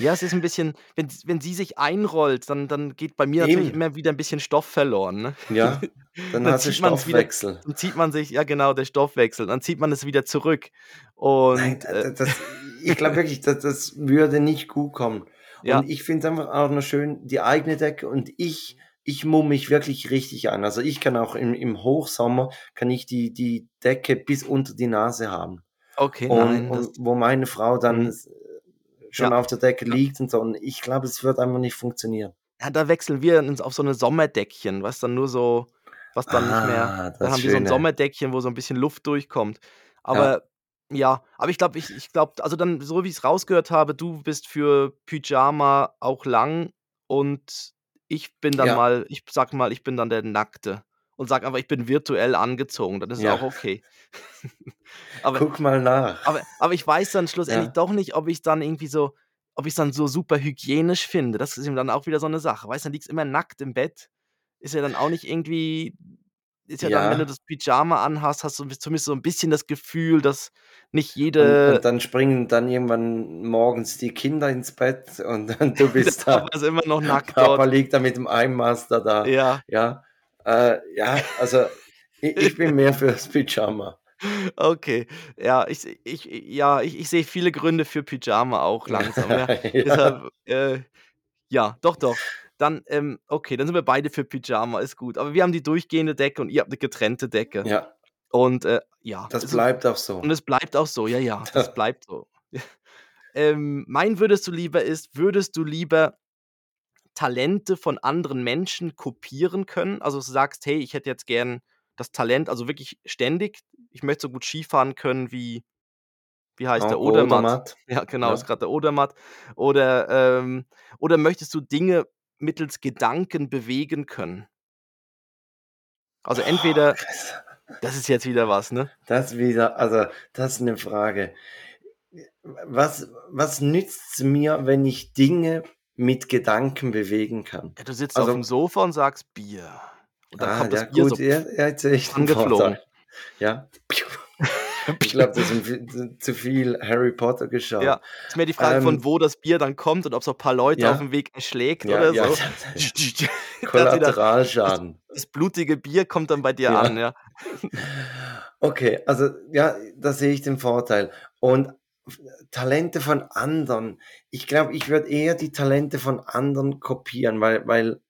Ja, es ist 'n bisschen wenn wenn sie sich einrollt, dann dann geht bei mir natürlich Eben. immer wieder 'n bisschen Stoff verloren, ne? Ja, dann Dann du zieht man's wieder Stoffwechsel. dann zieht man sich ja genau, der Stoffwechsel. Dann zieht man es wieder zurück. Nein, Und, d äh d das ich glaube wirklich, das das würde nicht gut kommen. Ja. Und ich finde es einfach auch noch schön, die eigene Decke und ich ich mumme mich wirklich richtig an. Also, ich kann auch im im Hochsommer kann ich die die Decke bis unter die Nase haben. Okay, Und nein, und wo meine Frau dann Mhm. s schon Ja. auf der Decke Ja. liegt und so. Und ich glaube, es wird einfach nicht funktionieren. Ja, da wechseln wir ins auf so 'ne Sommerdeckchen, was dann nur so was dann nicht mehr Ah, das haben wir so 'n Schöne. Sommerdeckchen, wo so 'n bisschen Luft durchkommt. Aber ja, aber ich glaube ich ich glaube also, dann, so wie ich's rausgehört habe, du bist für Pyjama auch lang und ich bin dann Ja. mal ich sage mal, ich bin dann der Nackte und sage einfach, ich bin virtuell angezogen, dann ist es auch Ja. okay. Aber Guck mal nach. aber aber ich weiß dann schlussendlich Ja. doch nicht, ob ich's dann irgendwie so ob ich's dann so super hygienisch finde. Das ist eben dann auch wieder so 'ne Sache. Weißt du, dann liegst immer nackt im Bett. Ist ja dann auch nicht irgendwie ist ja dann, wenn du Ja. das Pyjama anhast, hast du zumindest so 'n bisschen das Gefühl, dass nicht Und jede und dann springen dann irgendwann morgens die Kinder ins Bett und und du bist da. Ist immer noch nackt Papa dort. liegt da mit dem Eimaster da. Ja. Ja. Äh, ja, also, i ich bin mehr fürs Pyjama. Okay. Ja, ich ich ja, ich ich sehe viele Gründe für Pyjama auch langsam, ja. Ja. Deshalb, äh, ja, doch, doch. Dann, ähm okay, dann sind wir beide für Pyjama, ist gut. Aber wir haben die durchgehende Decke und ihr habt 'ne getrennte Decke. Ja. Und, äh, ja, Das also bleibt auch so. und es bleibt auch so, ja, ja, das Da bleibt so. ähm, mein würdest du lieber ist, würdest du lieber Talente von anderen Menschen kopieren können? Also, du sagst: „Hey, ich hätte jetzt gern das Talent, also wirklich ständig. Ich möchte so gut Skifahren können wie wie heißt der? Franco Odermatt. Odermatt. Ja, genau, ist Ja. grad der Odermatt. Oder, ähm oder möchtest du Dinge mittels Gedanken bewegen können? Also, entweder Krass. das ist jetzt wieder was, ne? Das wieder also, das ist 'ne Frage. Was was nützt's mir, wenn ich Dinge mit Gedanken bewegen kann? Ja, du sitzt Also aufm Sofa und sagst: „Bier.“ Und dann Ah, kommt ja das Bier gut, so ja, ja, jetzt ich angeflogen. Ja. Ich glaube, das ist zu viel Harry Potter geschaut. Ja, ist mehr die Frage, von Ähm wo das Bier dann kommt und ob's auch paar Leute Ja. aufm Weg erschlägt Ja, oder ja, so. das Das das Kollateralschaden. das blutige Bier kommt dann bei dir an, ja. Okay, also, ja, da sehe ich den Vorteil. Und Talente von anderen. Ich glaube, ich würde eher die Talente von anderen kopieren, weil weil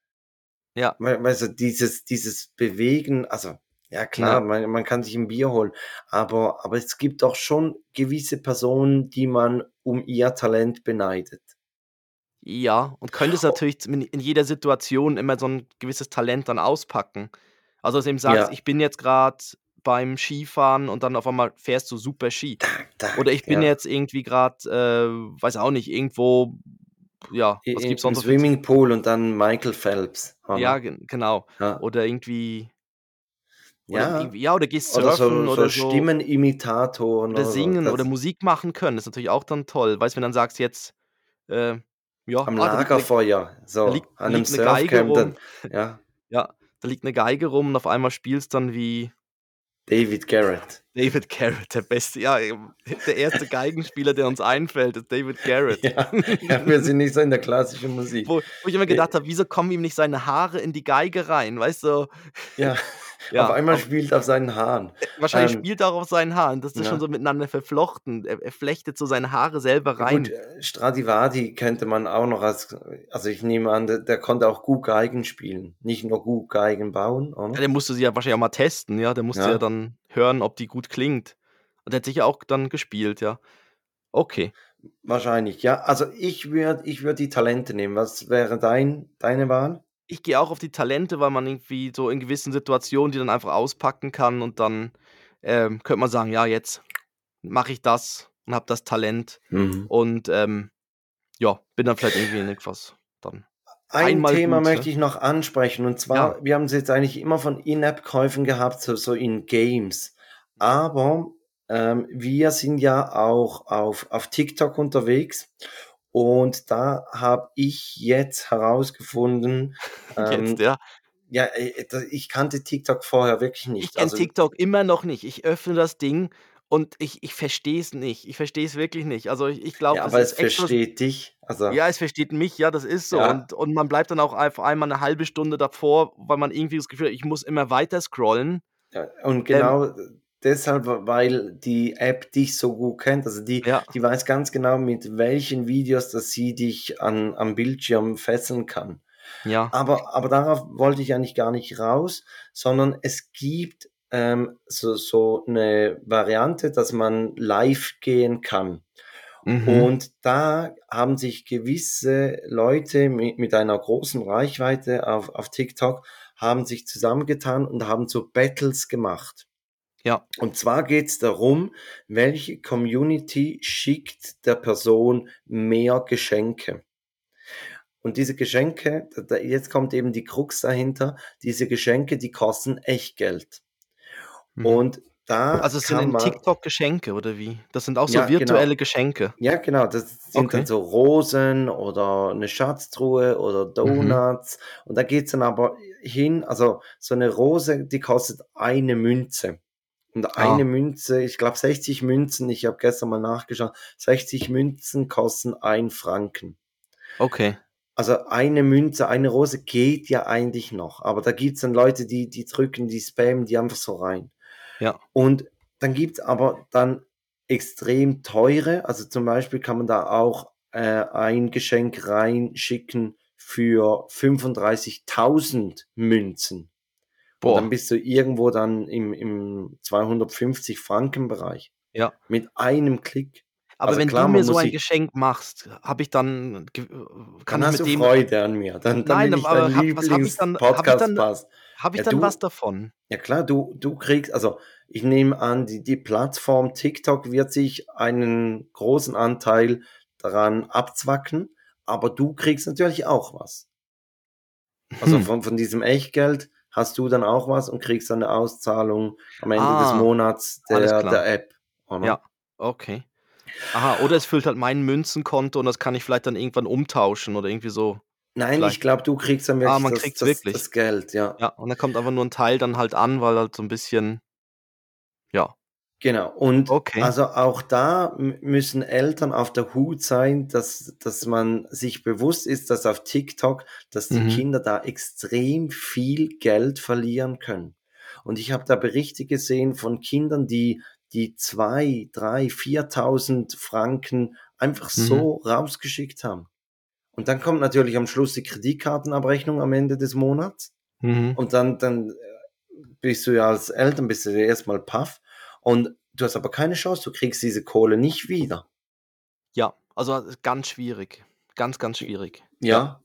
Ja. weil weil so dieses dieses Bewegen also, ja klar, Ja. man man kann sich 'n Bier holen, aber aber es gibt doch schon gewisse Personen, die man um ihr Talent beneidet. Ja, und könntest O natürlich zum in jeder Situation immer so 'n gewisses Talent dann auspacken. Also, dass du eben sagst: Ja. „Ich bin jetzt grad beim Skifahren“ und dann auf einmal fährst du super Ski. Oder ich bin ja. jetzt irgendwie grad, äh, weiß auch nicht, irgendwo ja, was gibt's im sonst T Swimmingpool und dann Michael Phelps, Ja, oder? genau. Ja. Oder irgendwie oder Ja, oder gehst oder surfen so so oder so Stimmenimitatoren oder oder so, singen oder das Musik machen können, ist natürlich auch dann toll. Weißt, wenn dann sagst jetzt, äh, ja: Am „Ah, da liegt Lagerfeuer, da so liegt an 'nem liegt 'ne Geige Surfcamp rum.“ dann ja. Ja, da liegt 'ne Geige rum und auf einmal spielst dann wie David Garrett. David Garrett, der beste ja, der erste Geigenspieler, der uns einfällt, ist David Garrett. Ja, ja, wir sind nicht so in der klassischen Musik. Wo wo ich immer gedacht habe: „Wieso kommen ihm nicht seine Haare in die Geige rein?“ Weißt du? Ja, auf Ja, einmal aber spielt auf seinen Haaren. Wahrscheinlich Ähm spielt er auch auf seinen Haaren. Das ist schon Ja. so miteinander verflochten. Er er flechtet so seine Haare selber Ja gut, rein. äh, Stradivari könnte man auch noch als also, ich nehme an, der der konnte auch gut Geigen spielen, nicht nur gut Geigen bauen, Ja, oder? der musste sie ja wahrscheinlich auch mal testen, ja? Der musste ja Ja. dann hören, ob die gut klingt. Und der hat sicher auch dann gespielt, ja. Okay. Wahrscheinlich, ja. Also, ich würde ich würde die Talente nehmen. Was wäre dein deine Wahl? Ich gehe auch auf die Talente, weil man irgendwie so in gewissen Situationen die dann einfach auspacken kann und dann, ähm, könnte man sagen: „Ja, jetzt mache ich das und habe das Talent.“ Mhm. Und, ähm, ja, bin dann vielleicht irgendwie in irgendwas dann Ein einmal Thema gut, möchte ich noch ansprechen, und Ja. zwar, wir haben's jetzt eigentlich immer von In-App-Käufen gehabt, so so in Games. Aber, ähm, wir sind ja auch auf auf TikTok unterwegs und da habe ich jetzt herausgefunden, Jetzt, ähm ja. ja, äh, da ich kannte TikTok vorher wirklich Ich nicht. kenne Also TikTok immer noch nicht. Ich öffne das Ding und ich ich verstehe es nicht. Ich verstehe es wirklich nicht. Also, ich ich glaube, Ja, aber es ist extra s versteht dich. Also Ja, es versteht mich, ja, das ist so. Ja. Und und man bleibt dann auch auf einmal 'ne 1/2 Stunde davor, weil man irgendwie das Gefühl hat, ich muss immer weiter scrollen. Ja, und Ähm genau deshalb, weil die App dich so gut kennt. Also, die Ja. die weiß ganz genau, mit welchen Videos, dass sie dich an am Bildschirm fesseln kann. Ja. Aber aber darauf wollte ich eigentlich gar nicht raus, sondern es gibt, ähm, so so 'ne Variante, dass man live gehen kann. Mhm. Und da haben sich gewisse Leute mi mit einer großen Reichweite auf auf TikTok haben sich zusammengetan und haben so Battles gemacht. Ja. Und zwar geht's darum, welche Community schickt der Person mehr Geschenke. Und diese Geschenke, jetzt kommt eben die Krux dahinter, diese Geschenke, die kosten Echtgeld. Mhm. Und da Also, es sind in TikTok Geschenke oder wie? Das sind auch so Ja, genau. virtuelle Geschenke? Ja, genau, das sind dann Okay. so Rosen oder 'ne Schatztruhe oder Mhm. Donuts. Und da geht's dann aber hin also, so 'ne Rose, die kostet eine Münze. Und eine Ah. Münze ich glaube 60 Münzen, ich habe gestern mal nachgeschaut, 60 Münzen kosten 1 Franken. Okay. Also, eine Münze, eine Rose geht ja eigentlich noch, aber da gibt's dann Leute, die die drücken, die spammen die einfach so rein. Ja. Und dann gibt's aber dann extrem teure also, zum Beispiel kann man da auch, äh, ein Geschenk reinschicken für 35.000 Münzen. Und dann Boah. bist du irgendwo dann im im 250 Franken Bereich Ja. mit einem Klick. Aber Also wenn klar, du mir so ein Geschenk machst, habe ich dann kann Dann ich hast mit du dem Freude an mir. Dann dann Nein, bin ich aber dein was habe ich dann habe ich dann Lieblings-Podcast-Pass. habe ich Ja, dann was du davon? ja klar, du du kriegst also, ich nehme an, die die Plattform TikTok wird sich einen großen Anteil daran abzwacken, aber du kriegst natürlich auch was. Also, Hm. von von diesem Echtgeld hast du dann auch was und kriegst dann 'ne Auszahlung am Ende des Ah, Monats alles der der App, oder? Ja, okay. Aha, oder es füllt halt mein Münzenkonto und das kann ich vielleicht dann irgendwann umtauschen oder irgendwie so Nein, ich vielleicht. glaube, du kriegst dann Ah, wirklich man das kriegt's das wirklich? das Geld, ja. Ja, und dann kommt einfach nur 'n Teil dann halt an, weil halt so 'n bisschen. Genau. Und Okay. also auch da müssen Eltern auf der Hut sein, dass dass man sich bewusst ist, dass auf TikTok dass die Mhm. Kinder da extrem viel Geld verlieren können. Und ich habe da Berichte gesehen von Kindern, die die 2, 3, 4.000 Franken einfach Mhm. so rausgeschickt haben. Und dann kommt natürlich am Schluss die Kreditkartenabrechnung am Ende des Monats. Mhm. Und dann dann, äh, bist du ja als Eltern bist du ja erst mal paff und du hast aber keine Chance. Du kriegst diese Kohle nicht wieder. Ja, also ganz schwierig. Ganz, ganz schwierig. Ja.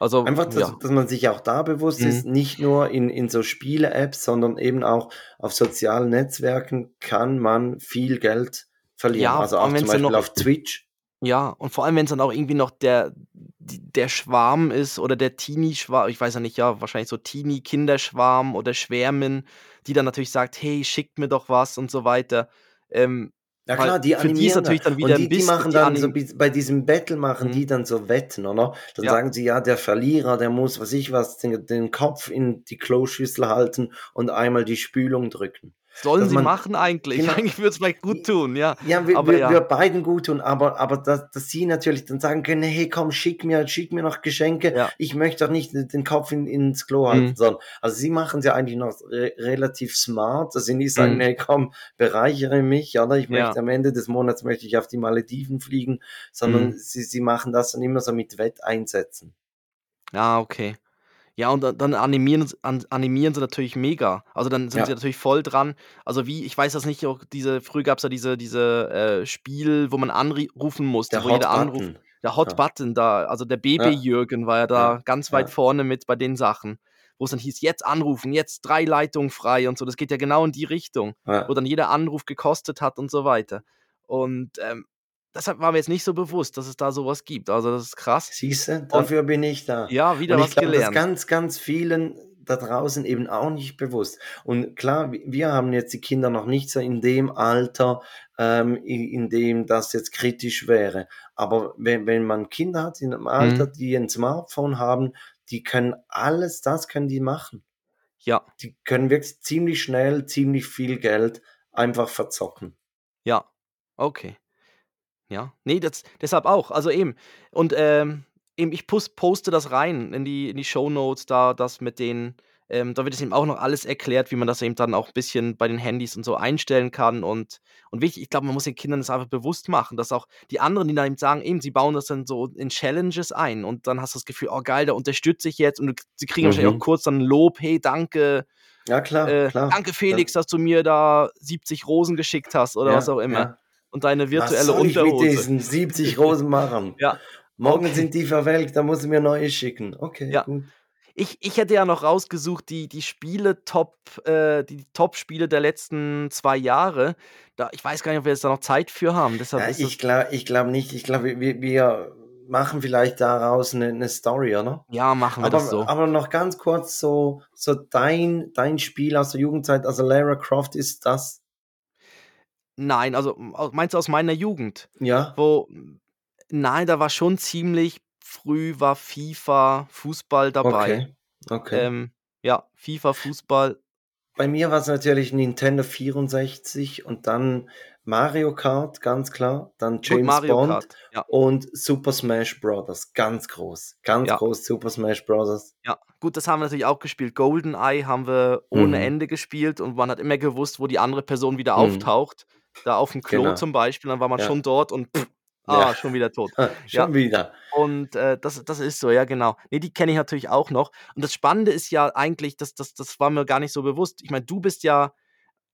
Also, Einfach, dass ja. dass man sich auch da bewusst ist, Mhm. nicht nur in in so Spiele-Apps, sondern eben auch auf sozialen Netzwerken kann man viel Geld verlieren. Ja, Also auch zum Beispiel noch auf Twitch. Ja, und vor allem, wenn's dann auch irgendwie noch der der Schwarm ist oder der Teenie-Schwa ich weiß ja nicht, ja, wahrscheinlich so Teenie-Kinderschwarm oder Schwärmin, die dann natürlich sagt: „Hey, schickt mir doch was“ und so weiter. Ähm, Ja klar, die für die ist animieren natürlich dann. wieder Und die die bisschen machen die dann so anim bis bei diesem Battle machen die Mhm. dann so Wetten, oder? Dann Ja. sagen sie: „Ja, der Verlierer, der muss, weiß ich was, den den Kopf in die Kloschüssel halten und einmal die Spülung drücken.“ Sollen sie man machen eigentlich. genau. Eigentlich würde es vielleicht gut tun, ja. Ja, wir Aber wir ja. wir beiden gut tun, aber aber dass dass sie natürlich dann sagen können: „Hey, komm, schick mir schick mir noch Geschenke. Ja. Ich möchte doch nicht den Kopf in ins Klo halten“, Mhm. sondern also sie machen's ja eigentlich noch re relativ smart, dass sie nicht sagen: Mhm. „Hey, komm, bereichere mich, oder? Ich möchte Ja. am Ende des Monats möchte ich auf die Malediven fliegen“, sondern Mhm. sie sie machen das dann immer so mit Wetteinsätzen. Ah, okay. Ja, und dann animieren animieren sie natürlich mega. Also, dann sind sie Ja. natürlich voll dran. Also, wie ich weiß das nicht, auch diese früher gab's ja diese diese, äh, Spiel, wo man anri rufen musste, Der wo Hot jeder Anruf Button. der Hot Ja. Button da also, der Ja. Baby-Jürgen war ja da ganz weit vorne mit bei den Sachen, wo's dann hieß: „Jetzt anrufen, jetzt 3 Leitungen frei“ und so. Das geht ja genau in die Richtung, wo dann jeder Anruf gekostet hat und so weiter. Und, ähm, deshalb war mir jetzt nicht so bewusst, dass es da so was gibt. Also, das ist krass. Siehste, Und dafür bin ich da. ja, wieder Und ich was das ist gelernt. ganz, ganz vielen da draußen eben auch nicht bewusst. Und klar, wi wir haben jetzt die Kinder noch nicht so in dem Alter, ähm, in dem das jetzt kritisch wäre. Aber wenn wenn man Kinder hat in 'nem Alter, Mhm. die 'n Smartphone haben, die können alles das können die machen. Ja. Die können wirklich ziemlich schnell ziemlich viel Geld einfach verzocken. Ja, okay. Ja. Ne, das deshalb auch. Also, eben. Und, ähm, eben ich poste das rein in die in die Shownotes da, das mit den ähm, da wird es eben auch noch alles erklärt, wie man das eben dann auch bisschen bei den Handys und so einstellen kann. Und und wichtig ich glaube, man muss den Kindern das einfach bewusst machen, dass auch die anderen, die dann eben sagen eben, sie bauen das dann so in Challenges ein und dann hast du das Gefühl: „Oh geil, da unterstütze ich jetzt“ und sie kriegen wahrscheinlich auch Mhm. kurz dann Lob: „Hey, danke, Ja klar, äh, klar, danke ja. Felix, dass du mir da 70 Rosen geschickt hast“ oder was Ja, auch immer. ja. Und deine Was virtuelle soll ich mit diesen 70 Rosen machen? Ja, Morgen okay. sind die verwelkt, dann musst du mir neue schicken. Okay, Ja. gut. Ich ich hätte ja noch rausgesucht, die die Spiele Top äh, die Top-Spiele der letzten 2 Jahre. Da ich weiß gar nicht, ob wir jetzt da noch Zeit für haben, deshalb Ja, ist ich ich glaube nicht. Ich glaube, wir wir machen vielleicht daraus 'ne 'ne Story, oder? Ja, machen wir das Aber so. aber noch ganz kurz so so dein dein Spiel aus der Jugendzeit, also Lara Croft, ist das? Nein, also, meinst du aus meiner Jugend? Ja. Wo nein, da war schon ziemlich früh war FIFA, Fußball dabei. Okay, okay. Ähm, ja, FIFA, Fußball. Bei mir war's natürlich Nintendo 64 und dann Mario Kart, ganz klar, dann James Bond Kart, ja. und Super Smash Brothers, ganz groß, ganz Ja. groß Super Smash Brothers. Ja, gut, das haben wir natürlich auch gespielt. GoldenEye haben wir ohne Mhm. Ende gespielt und man hat immer gewusst, wo die andere Person wieder Mhm. auftaucht. Da aufm Klo Genau. zum Beispiel, dann war man Ja. schon dort und pff, Ja. ah, schon wieder tot. Ja. Schon wieder. Und, äh, das das ist so, ja genau. Ne, die kenne ich natürlich auch noch. Und das Spannende ist ja eigentlich, das das das war mir gar nicht so bewusst. Ich meine, du bist ja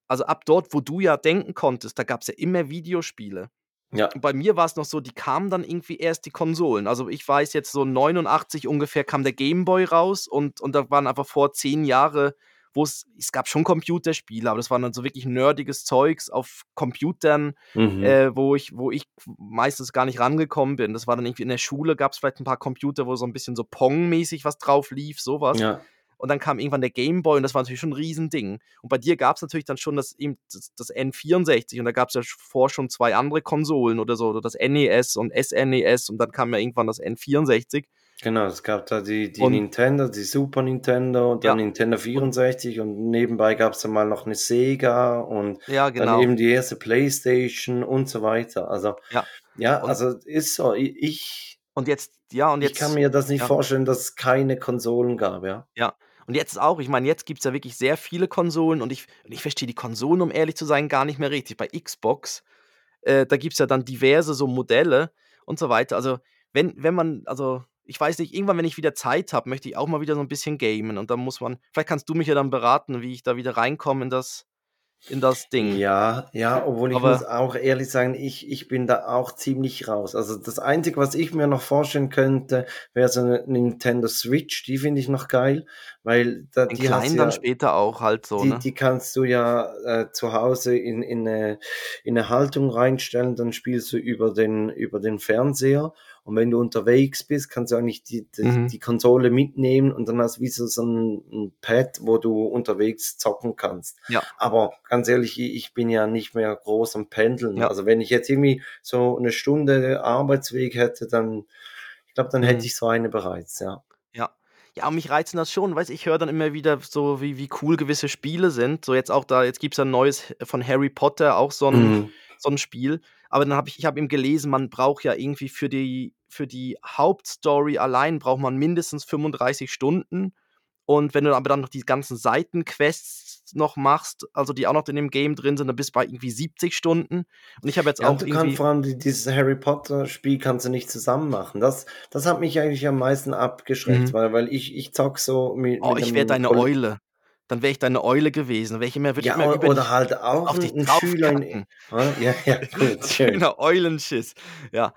also ab dort, wo du ja denken konntest, da gab's ja immer Videospiele. Ja. Und bei mir war es noch so, die kamen dann irgendwie erst die Konsolen. Also ich weiß jetzt so 89 ungefähr kam der Gameboy raus und, und da waren einfach vor zehn Jahre, wo es, es gab schon Computerspiele, aber das waren dann so wirklich nerdiges Zeugs auf Computern, Mhm. äh, wo ich, wo ich meistens gar nicht rangekommen bin. Das war dann irgendwie in der Schule, gab es vielleicht ein paar Computer, wo so ein bisschen so Pong-mäßig was drauf lief, sowas. ja. Und dann kam irgendwann der Gameboy und das war natürlich schon ein Riesending. Und bei dir gab es natürlich dann schon das, das, das N64 und da gab es ja vor schon zwei andere Konsolen oder so, oder das NES und SNES und dann kam ja irgendwann das N64. Genau, es gab da die, die Und- Nintendo, die Super Nintendo und dann Ja. Nintendo 64 und nebenbei gab es dann mal noch eine Sega und Ja, dann genau. eben die erste Playstation und so weiter. Also, Ja. ja, Und- also ist so. Ich, ich, Und jetzt, ja, und ich jetzt. kann mir das nicht ja. vorstellen, dass es keine Konsolen gab, ja. Und jetzt auch, ich meine, jetzt gibt es ja wirklich sehr viele Konsolen und ich, ich verstehe die Konsolen, um ehrlich zu sein, gar nicht mehr richtig. Bei Xbox, äh, da gibt es ja dann diverse so Modelle und so weiter. Also, wenn, wenn man, also, ich weiß nicht, irgendwann, wenn ich wieder Zeit habe, möchte ich auch mal wieder so ein bisschen gamen. Und dann muss man, vielleicht kannst du mich ja dann beraten, wie ich da wieder reinkomme in das, in das Ding. Ja, ja, obwohl ich Aber- muss auch ehrlich sagen, ich, ich bin da auch ziemlich raus. Also das Einzige, was ich mir noch vorstellen könnte, wäre so eine Nintendo Switch, die finde ich noch geil, weil da, die kleinen du dann ja, später auch halt so, die, ne? die kannst du ja äh, zu Hause in, in, eine, in eine Haltung reinstellen, dann spielst du über den, über den Fernseher und wenn du unterwegs bist, kannst du eigentlich die, die, Mhm. die Konsole mitnehmen und dann hast du wie so, so ein, ein Pad, wo du unterwegs zocken kannst. Ja. Aber ganz ehrlich, ich bin ja nicht mehr groß am Pendeln. Ja. Also wenn ich jetzt irgendwie so eine Stunde Arbeitsweg hätte, dann, ich glaube, dann Mhm. hätte ich so eine bereits, ja. Ja. Mich reizen das schon, weißt ich höre dann immer wieder so, wie, wie cool gewisse Spiele sind. So jetzt auch da, jetzt gibt es ein neues von Harry Potter, auch so ein, Mhm. so ein Spiel. Aber dann habe ich, ich habe eben gelesen, man braucht ja irgendwie für die, für die Hauptstory allein braucht man mindestens 35 Stunden. Und wenn du aber dann noch die ganzen Seitenquests noch machst, also die auch noch in dem Game drin sind, dann bist du bei irgendwie 70 Stunden. Und ich habe jetzt Ja, auch und du irgendwie. kannst vor allem die- dieses Harry Potter Spiel kannst du nicht zusammen machen. Das, das hat mich eigentlich am meisten abgeschreckt, Mhm. weil, weil ich, ich zock so mit. Oh, mit ich wäre einem deine Eule. Dann wäre ich deine Eule gewesen. Ich immer, würde ich Ja, immer o- über oder dich, halt auch auf dich ein, Schüler draufkacken. Ah, Ja, ja, gut, schön. Schöner Eulenschiss. Ja.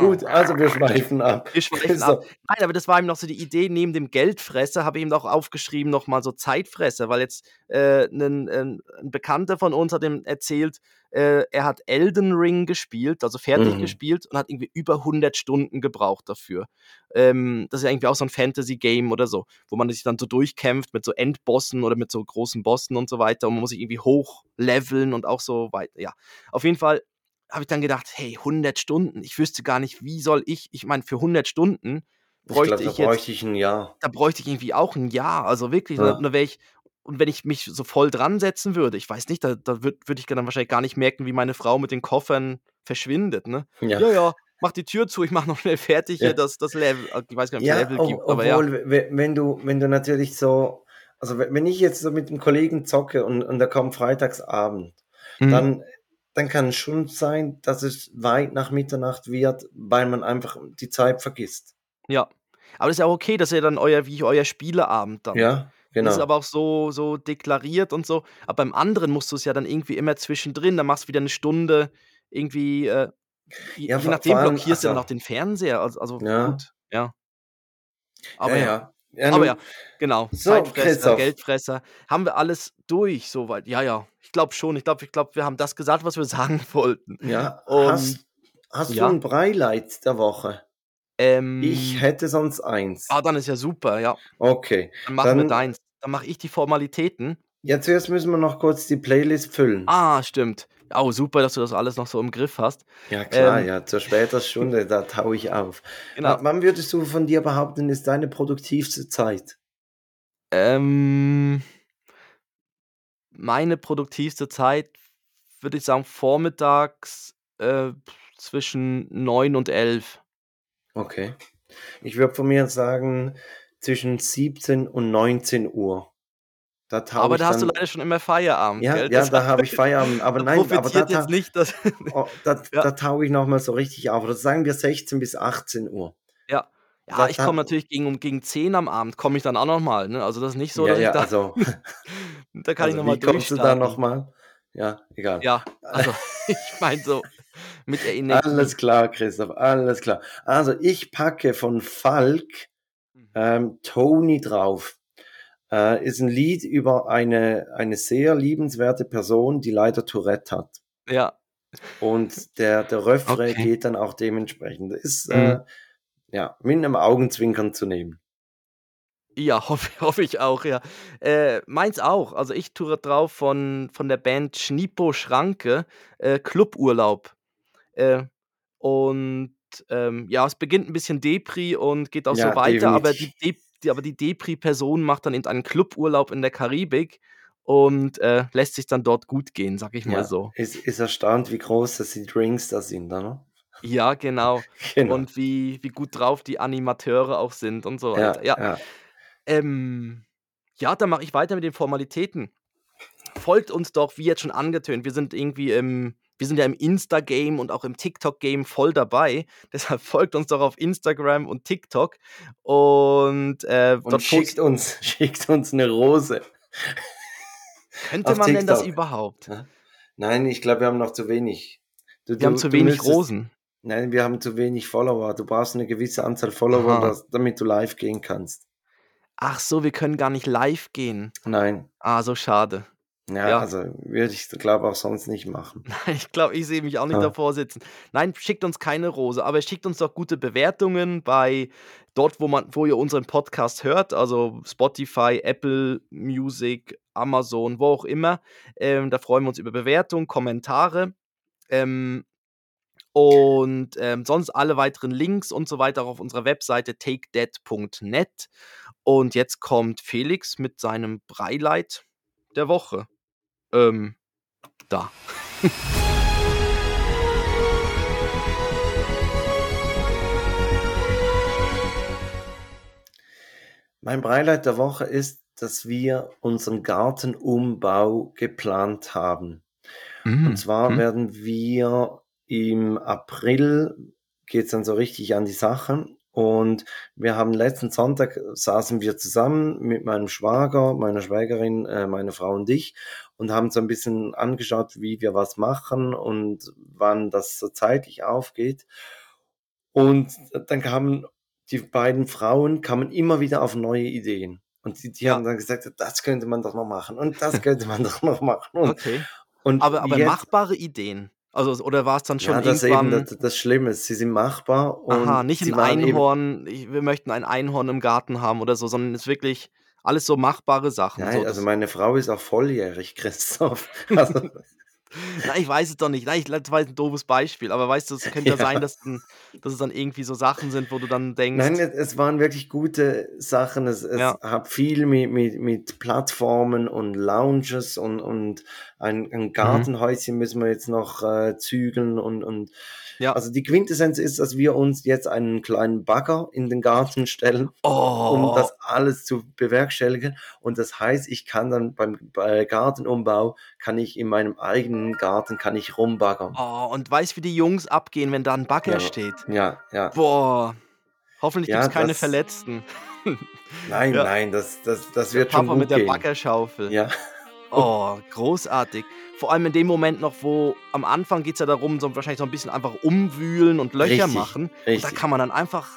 Gut, also wir schweifen ab. Wir schweifen So. ab. Nein, aber das war eben noch so die Idee, neben dem Geldfresser habe ich eben auch aufgeschrieben, nochmal so Zeitfresser, weil jetzt äh, ein, ein, ein Bekannter von uns hat ihm erzählt, äh, er hat Elden Ring gespielt, also fertig Mhm. gespielt und hat irgendwie über 100 Stunden gebraucht dafür. Ähm, das ist ja irgendwie auch so ein Fantasy-Game oder so, wo man sich dann so durchkämpft mit so Endbossen oder mit so großen Bossen und so weiter und man muss sich irgendwie hochleveln und auch so weiter. Ja, auf jeden Fall habe ich dann gedacht, hey, 100 Stunden, ich wüsste gar nicht, wie soll ich, ich meine, für 100 Stunden Ich bräuchte glaube, da ich, jetzt, bräuchte ich ein Jahr. da bräuchte ich irgendwie auch ein Jahr, also wirklich, Ja. da, da wäre ich, und wenn ich mich so voll dran setzen würde, ich weiß nicht, da, da würde würd ich dann wahrscheinlich gar nicht merken, wie meine Frau mit den Koffern verschwindet, ne? Ja. Ja, ja, mach die Tür zu, ich mach noch schnell fertig Ja. hier das, das Level, äh, ich weiß gar nicht, ob es Ja, Level ob, gibt, aber ja. obwohl, we- wenn du, wenn du natürlich so, also wenn ich jetzt so mit einem Kollegen zocke und, und der kommt freitagsabend, Mhm. dann, dann kann es schon sein, dass es weit nach Mitternacht wird, weil man einfach die Zeit vergisst. Ja. Aber das ist ja auch okay, dass ihr dann euer, wie euer Spieleabend dann. Ja, genau. Das ist aber auch so, so deklariert und so. Aber beim anderen musst du es ja dann irgendwie immer zwischendrin. Dann machst du wieder eine Stunde irgendwie. Äh, je, Ja, je nachdem allem, blockierst du dann also- auch den Fernseher. Also, also Ja. gut, ja. Aber ja, ja. ja. aber ja, genau. So, Zeitfresser, Christoph. Geldfresser. Haben wir alles durch soweit? Ja, ja. Ich glaube schon. Ich glaube, ich glaub, wir haben das gesagt, was wir sagen wollten. Ja, Und- hast, hast du ein Breileit der Woche? Ähm, Ich hätte sonst eins. ah, dann ist ja super, ja. Okay. Dann machen wir Dann- deins. Dann mache ich die Formalitäten. Ja, zuerst müssen wir noch kurz die Playlist füllen. Ah, stimmt. Oh, super, dass du das alles noch so im Griff hast. Ja, klar, ähm, ja, zur später Stunde, da taue ich auf. Genau. Wann würdest du von dir behaupten, ist deine produktivste Zeit? Ähm, meine produktivste Zeit, würde ich sagen, vormittags äh, zwischen 9 und 11. Okay. Ich würde von mir sagen, zwischen 17 und 19 Uhr. Da Aber ich da hast du dann, leider schon immer Feierabend, ja, gell? ja, Das- da habe ich Feierabend. Aber nein, aber da, jetzt nicht, dass. oh, da, Ja. da taue ich nochmal so richtig auf. Oder sagen wir 16 bis 18 Uhr. ja. Ja, ich komme natürlich gegen, um, gegen 10 am Abend, komme ich dann auch nochmal. Ne? Also das ist nicht so, ja, dass ja, ich da, also, da kann ich also nochmal wie kommst du da nochmal? Ja, egal. Ja, also ich meine so, Mit Energie. Alles klar, Christoph, alles klar. Also ich packe von Falk. Ähm, Tony drauf. Äh, ist ein Lied über eine, eine sehr liebenswerte Person, die leider Tourette hat. Ja. Und der, der Refrain Okay. geht dann auch dementsprechend. Ist Mhm. äh, ja mit einem Augenzwinkern zu nehmen. Ja, hoffe hoffe ich auch, ja. Äh, meins auch. Also, ich tue drauf von von der Band Schnipo Schranke, äh, Cluburlaub. Äh, und, ähm, ja, es beginnt 'n bisschen Depri und geht auch so Ja, weiter, aber die. Dep die aber die Depri-Person macht dann eben einen Cluburlaub in der Karibik und, äh, lässt sich's dann dort gut gehen, sage ich mal Ja, so. ist, ist erstaunt, wie groß dass die Drinks da sind, oder? Ja, genau. Genau. Und wie wie gut drauf die Animateure auch sind und so Ja, weiter. Ja. ja. Ähm, ja, dann mache ich weiter mit den Formalitäten. Folgt uns doch, wie jetzt schon angetönt. Wir sind irgendwie im wir sind ja im Insta-Game und auch im TikTok-Game voll dabei. Deshalb folgt uns doch auf Instagram und TikTok und, äh, Und schickt uns, schickt uns eine Rose. Könnte Auf man denn das TikTok. überhaupt? Ja. Nein, ich glaube, wir haben noch zu wenig. Du, Wir haben du, zu du wenig müsstest, Rosen. nein, wir haben zu wenig Follower. Du brauchst eine gewisse Anzahl Follower, dass, damit du live gehen kannst. Ach so, wir können gar nicht live gehen. Nein. Ah, so schade. Ja, Ja. also würde ich, glaube auch sonst nicht machen. Ich glaube, ich sehe mich auch nicht Ja. davor sitzen. Nein, schickt uns keine Rose, aber schickt uns doch gute Bewertungen bei dort, wo man wo ihr unseren Podcast hört, also Spotify, Apple Music, Amazon, wo auch immer. Ähm, da freuen wir uns über Bewertungen, Kommentare. Ähm, und, ähm, sonst alle weiteren Links und so weiter auch auf unserer Webseite takedead.net. Und jetzt kommt Felix mit seinem Breileid der Woche. Ähm, da. Mein Beileid der Woche ist, dass wir unseren Gartenumbau geplant haben. Und zwar Mhm. werden wir im April geht's dann so richtig an die Sache. Und wir haben letzten Sonntag saßen wir zusammen mit meinem Schwager, meiner Schwägerin, äh, meiner Frau und ich und haben so ein bisschen angeschaut, wie wir was machen und wann das so zeitlich aufgeht. Und dann kamen die beiden Frauen kamen immer wieder auf neue Ideen. Und die, die Ja. haben dann gesagt, das könnte man doch noch machen und das könnte man doch noch machen. Und, Okay. und Aber aber jetzt, machbare Ideen? Also, oder war's dann schon ja, das ist eben irgendwann das, das Schlimme. Sie sind machbar aha, und nicht sie ein eben, Einhorn, ich wir möchten ein Einhorn im Garten haben oder so, sondern es ist wirklich alles so machbare Sachen, so nein, also das meine Frau ist auch volljährig, Christoph. Also, Na, ich weiß es doch nicht. Nein, ich das war jetzt 'n doofes Beispiel, aber weißt du, es könnte ja sein, ja. dass dann dass es dann irgendwie so Sachen sind, wo du dann Nein, denkst es, es waren wirklich gute Sachen. Es, es Ja. hat viel mit, mit, mit Plattformen und Lounges und, und ein, ein Mhm. Gartenhäuschen müssen wir jetzt noch äh, zügeln und, und Ja. also die Quintessenz ist, dass wir uns jetzt einen kleinen Bagger in den Garten stellen, um Oh. das alles zu bewerkstelligen. Und das heißt, ich kann dann beim bei Gartenumbau, kann ich in meinem eigenen Garten, kann ich rumbaggern. Oh, und weißt, wie die Jungs abgehen, wenn da 'n Bagger Ja, steht? ja, ja. Boah. Hoffentlich Ja, gibt's keine das Verletzten. nein, Ja. nein, das das das Der wird schon Papa mit gut der gehen. Baggerschaufel. Ja. Oh, großartig. Vor allem in dem Moment noch, wo am Anfang geht's ja darum, so wahrscheinlich so 'n bisschen einfach umwühlen und Löcher Richtig, machen. Und da richtig. kann man dann einfach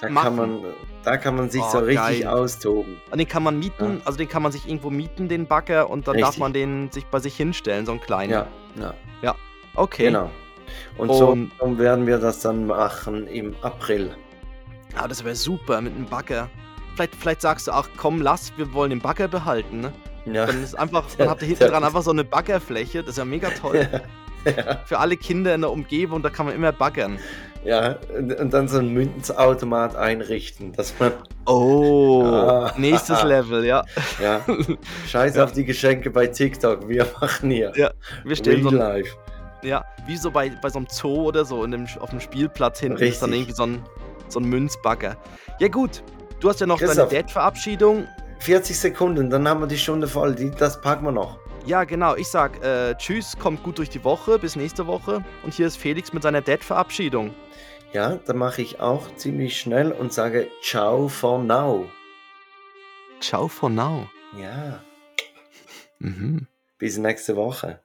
Da kann machen. man da kann man sich so Oh, richtig geil. austoben. Und den kann man Ja. mieten, also den kann man sich irgendwo mieten, den Bagger, und dann darf Richtig. man den sich bei sich hinstellen, so 'n kleinen. Ja, ja. Ja, okay. Genau. Und so Und so werden wir das dann machen im April. Ah, das wäre super mit 'nem Bagger. Vielleicht vielleicht sagst du auch: „Komm, lass, wir wollen den Bagger behalten“, ne? Ja. Dann ist einfach dann habt ihr hinten dran einfach so 'ne Baggerfläche, das ist ja mega toll. Ja, ja. Für alle Kinder in der Umgebung, da kann man immer baggern. Ja, und dann so 'n Münzautomat einrichten, dass man Oh, Ah. nächstes Level, ja. Ja. Scheiß Ja. auf die Geschenke bei TikTok, wir machen hier Ja, wir stellen so Real 'n life. ja, wie so bei bei so 'nem Zoo oder so in dem auf'm Spielplatz hinten ist dann Richtig. irgendwie so 'n so 'n Münzbagger. Ja gut, du hast ja noch deine Christoph. Dad-Verabschiedung. 40 Sekunden, dann haben wir die Stunde voll. Die das packen wir noch. Ja, genau. Ich sag, äh, tschüss, kommt gut durch die Woche, bis nächste Woche. Und hier ist Felix mit seiner Dad-Verabschiedung. Ja, dann mache ich auch ziemlich schnell und sage ciao for now. Ciao for now. Ja, Mhm. bis nächste Woche.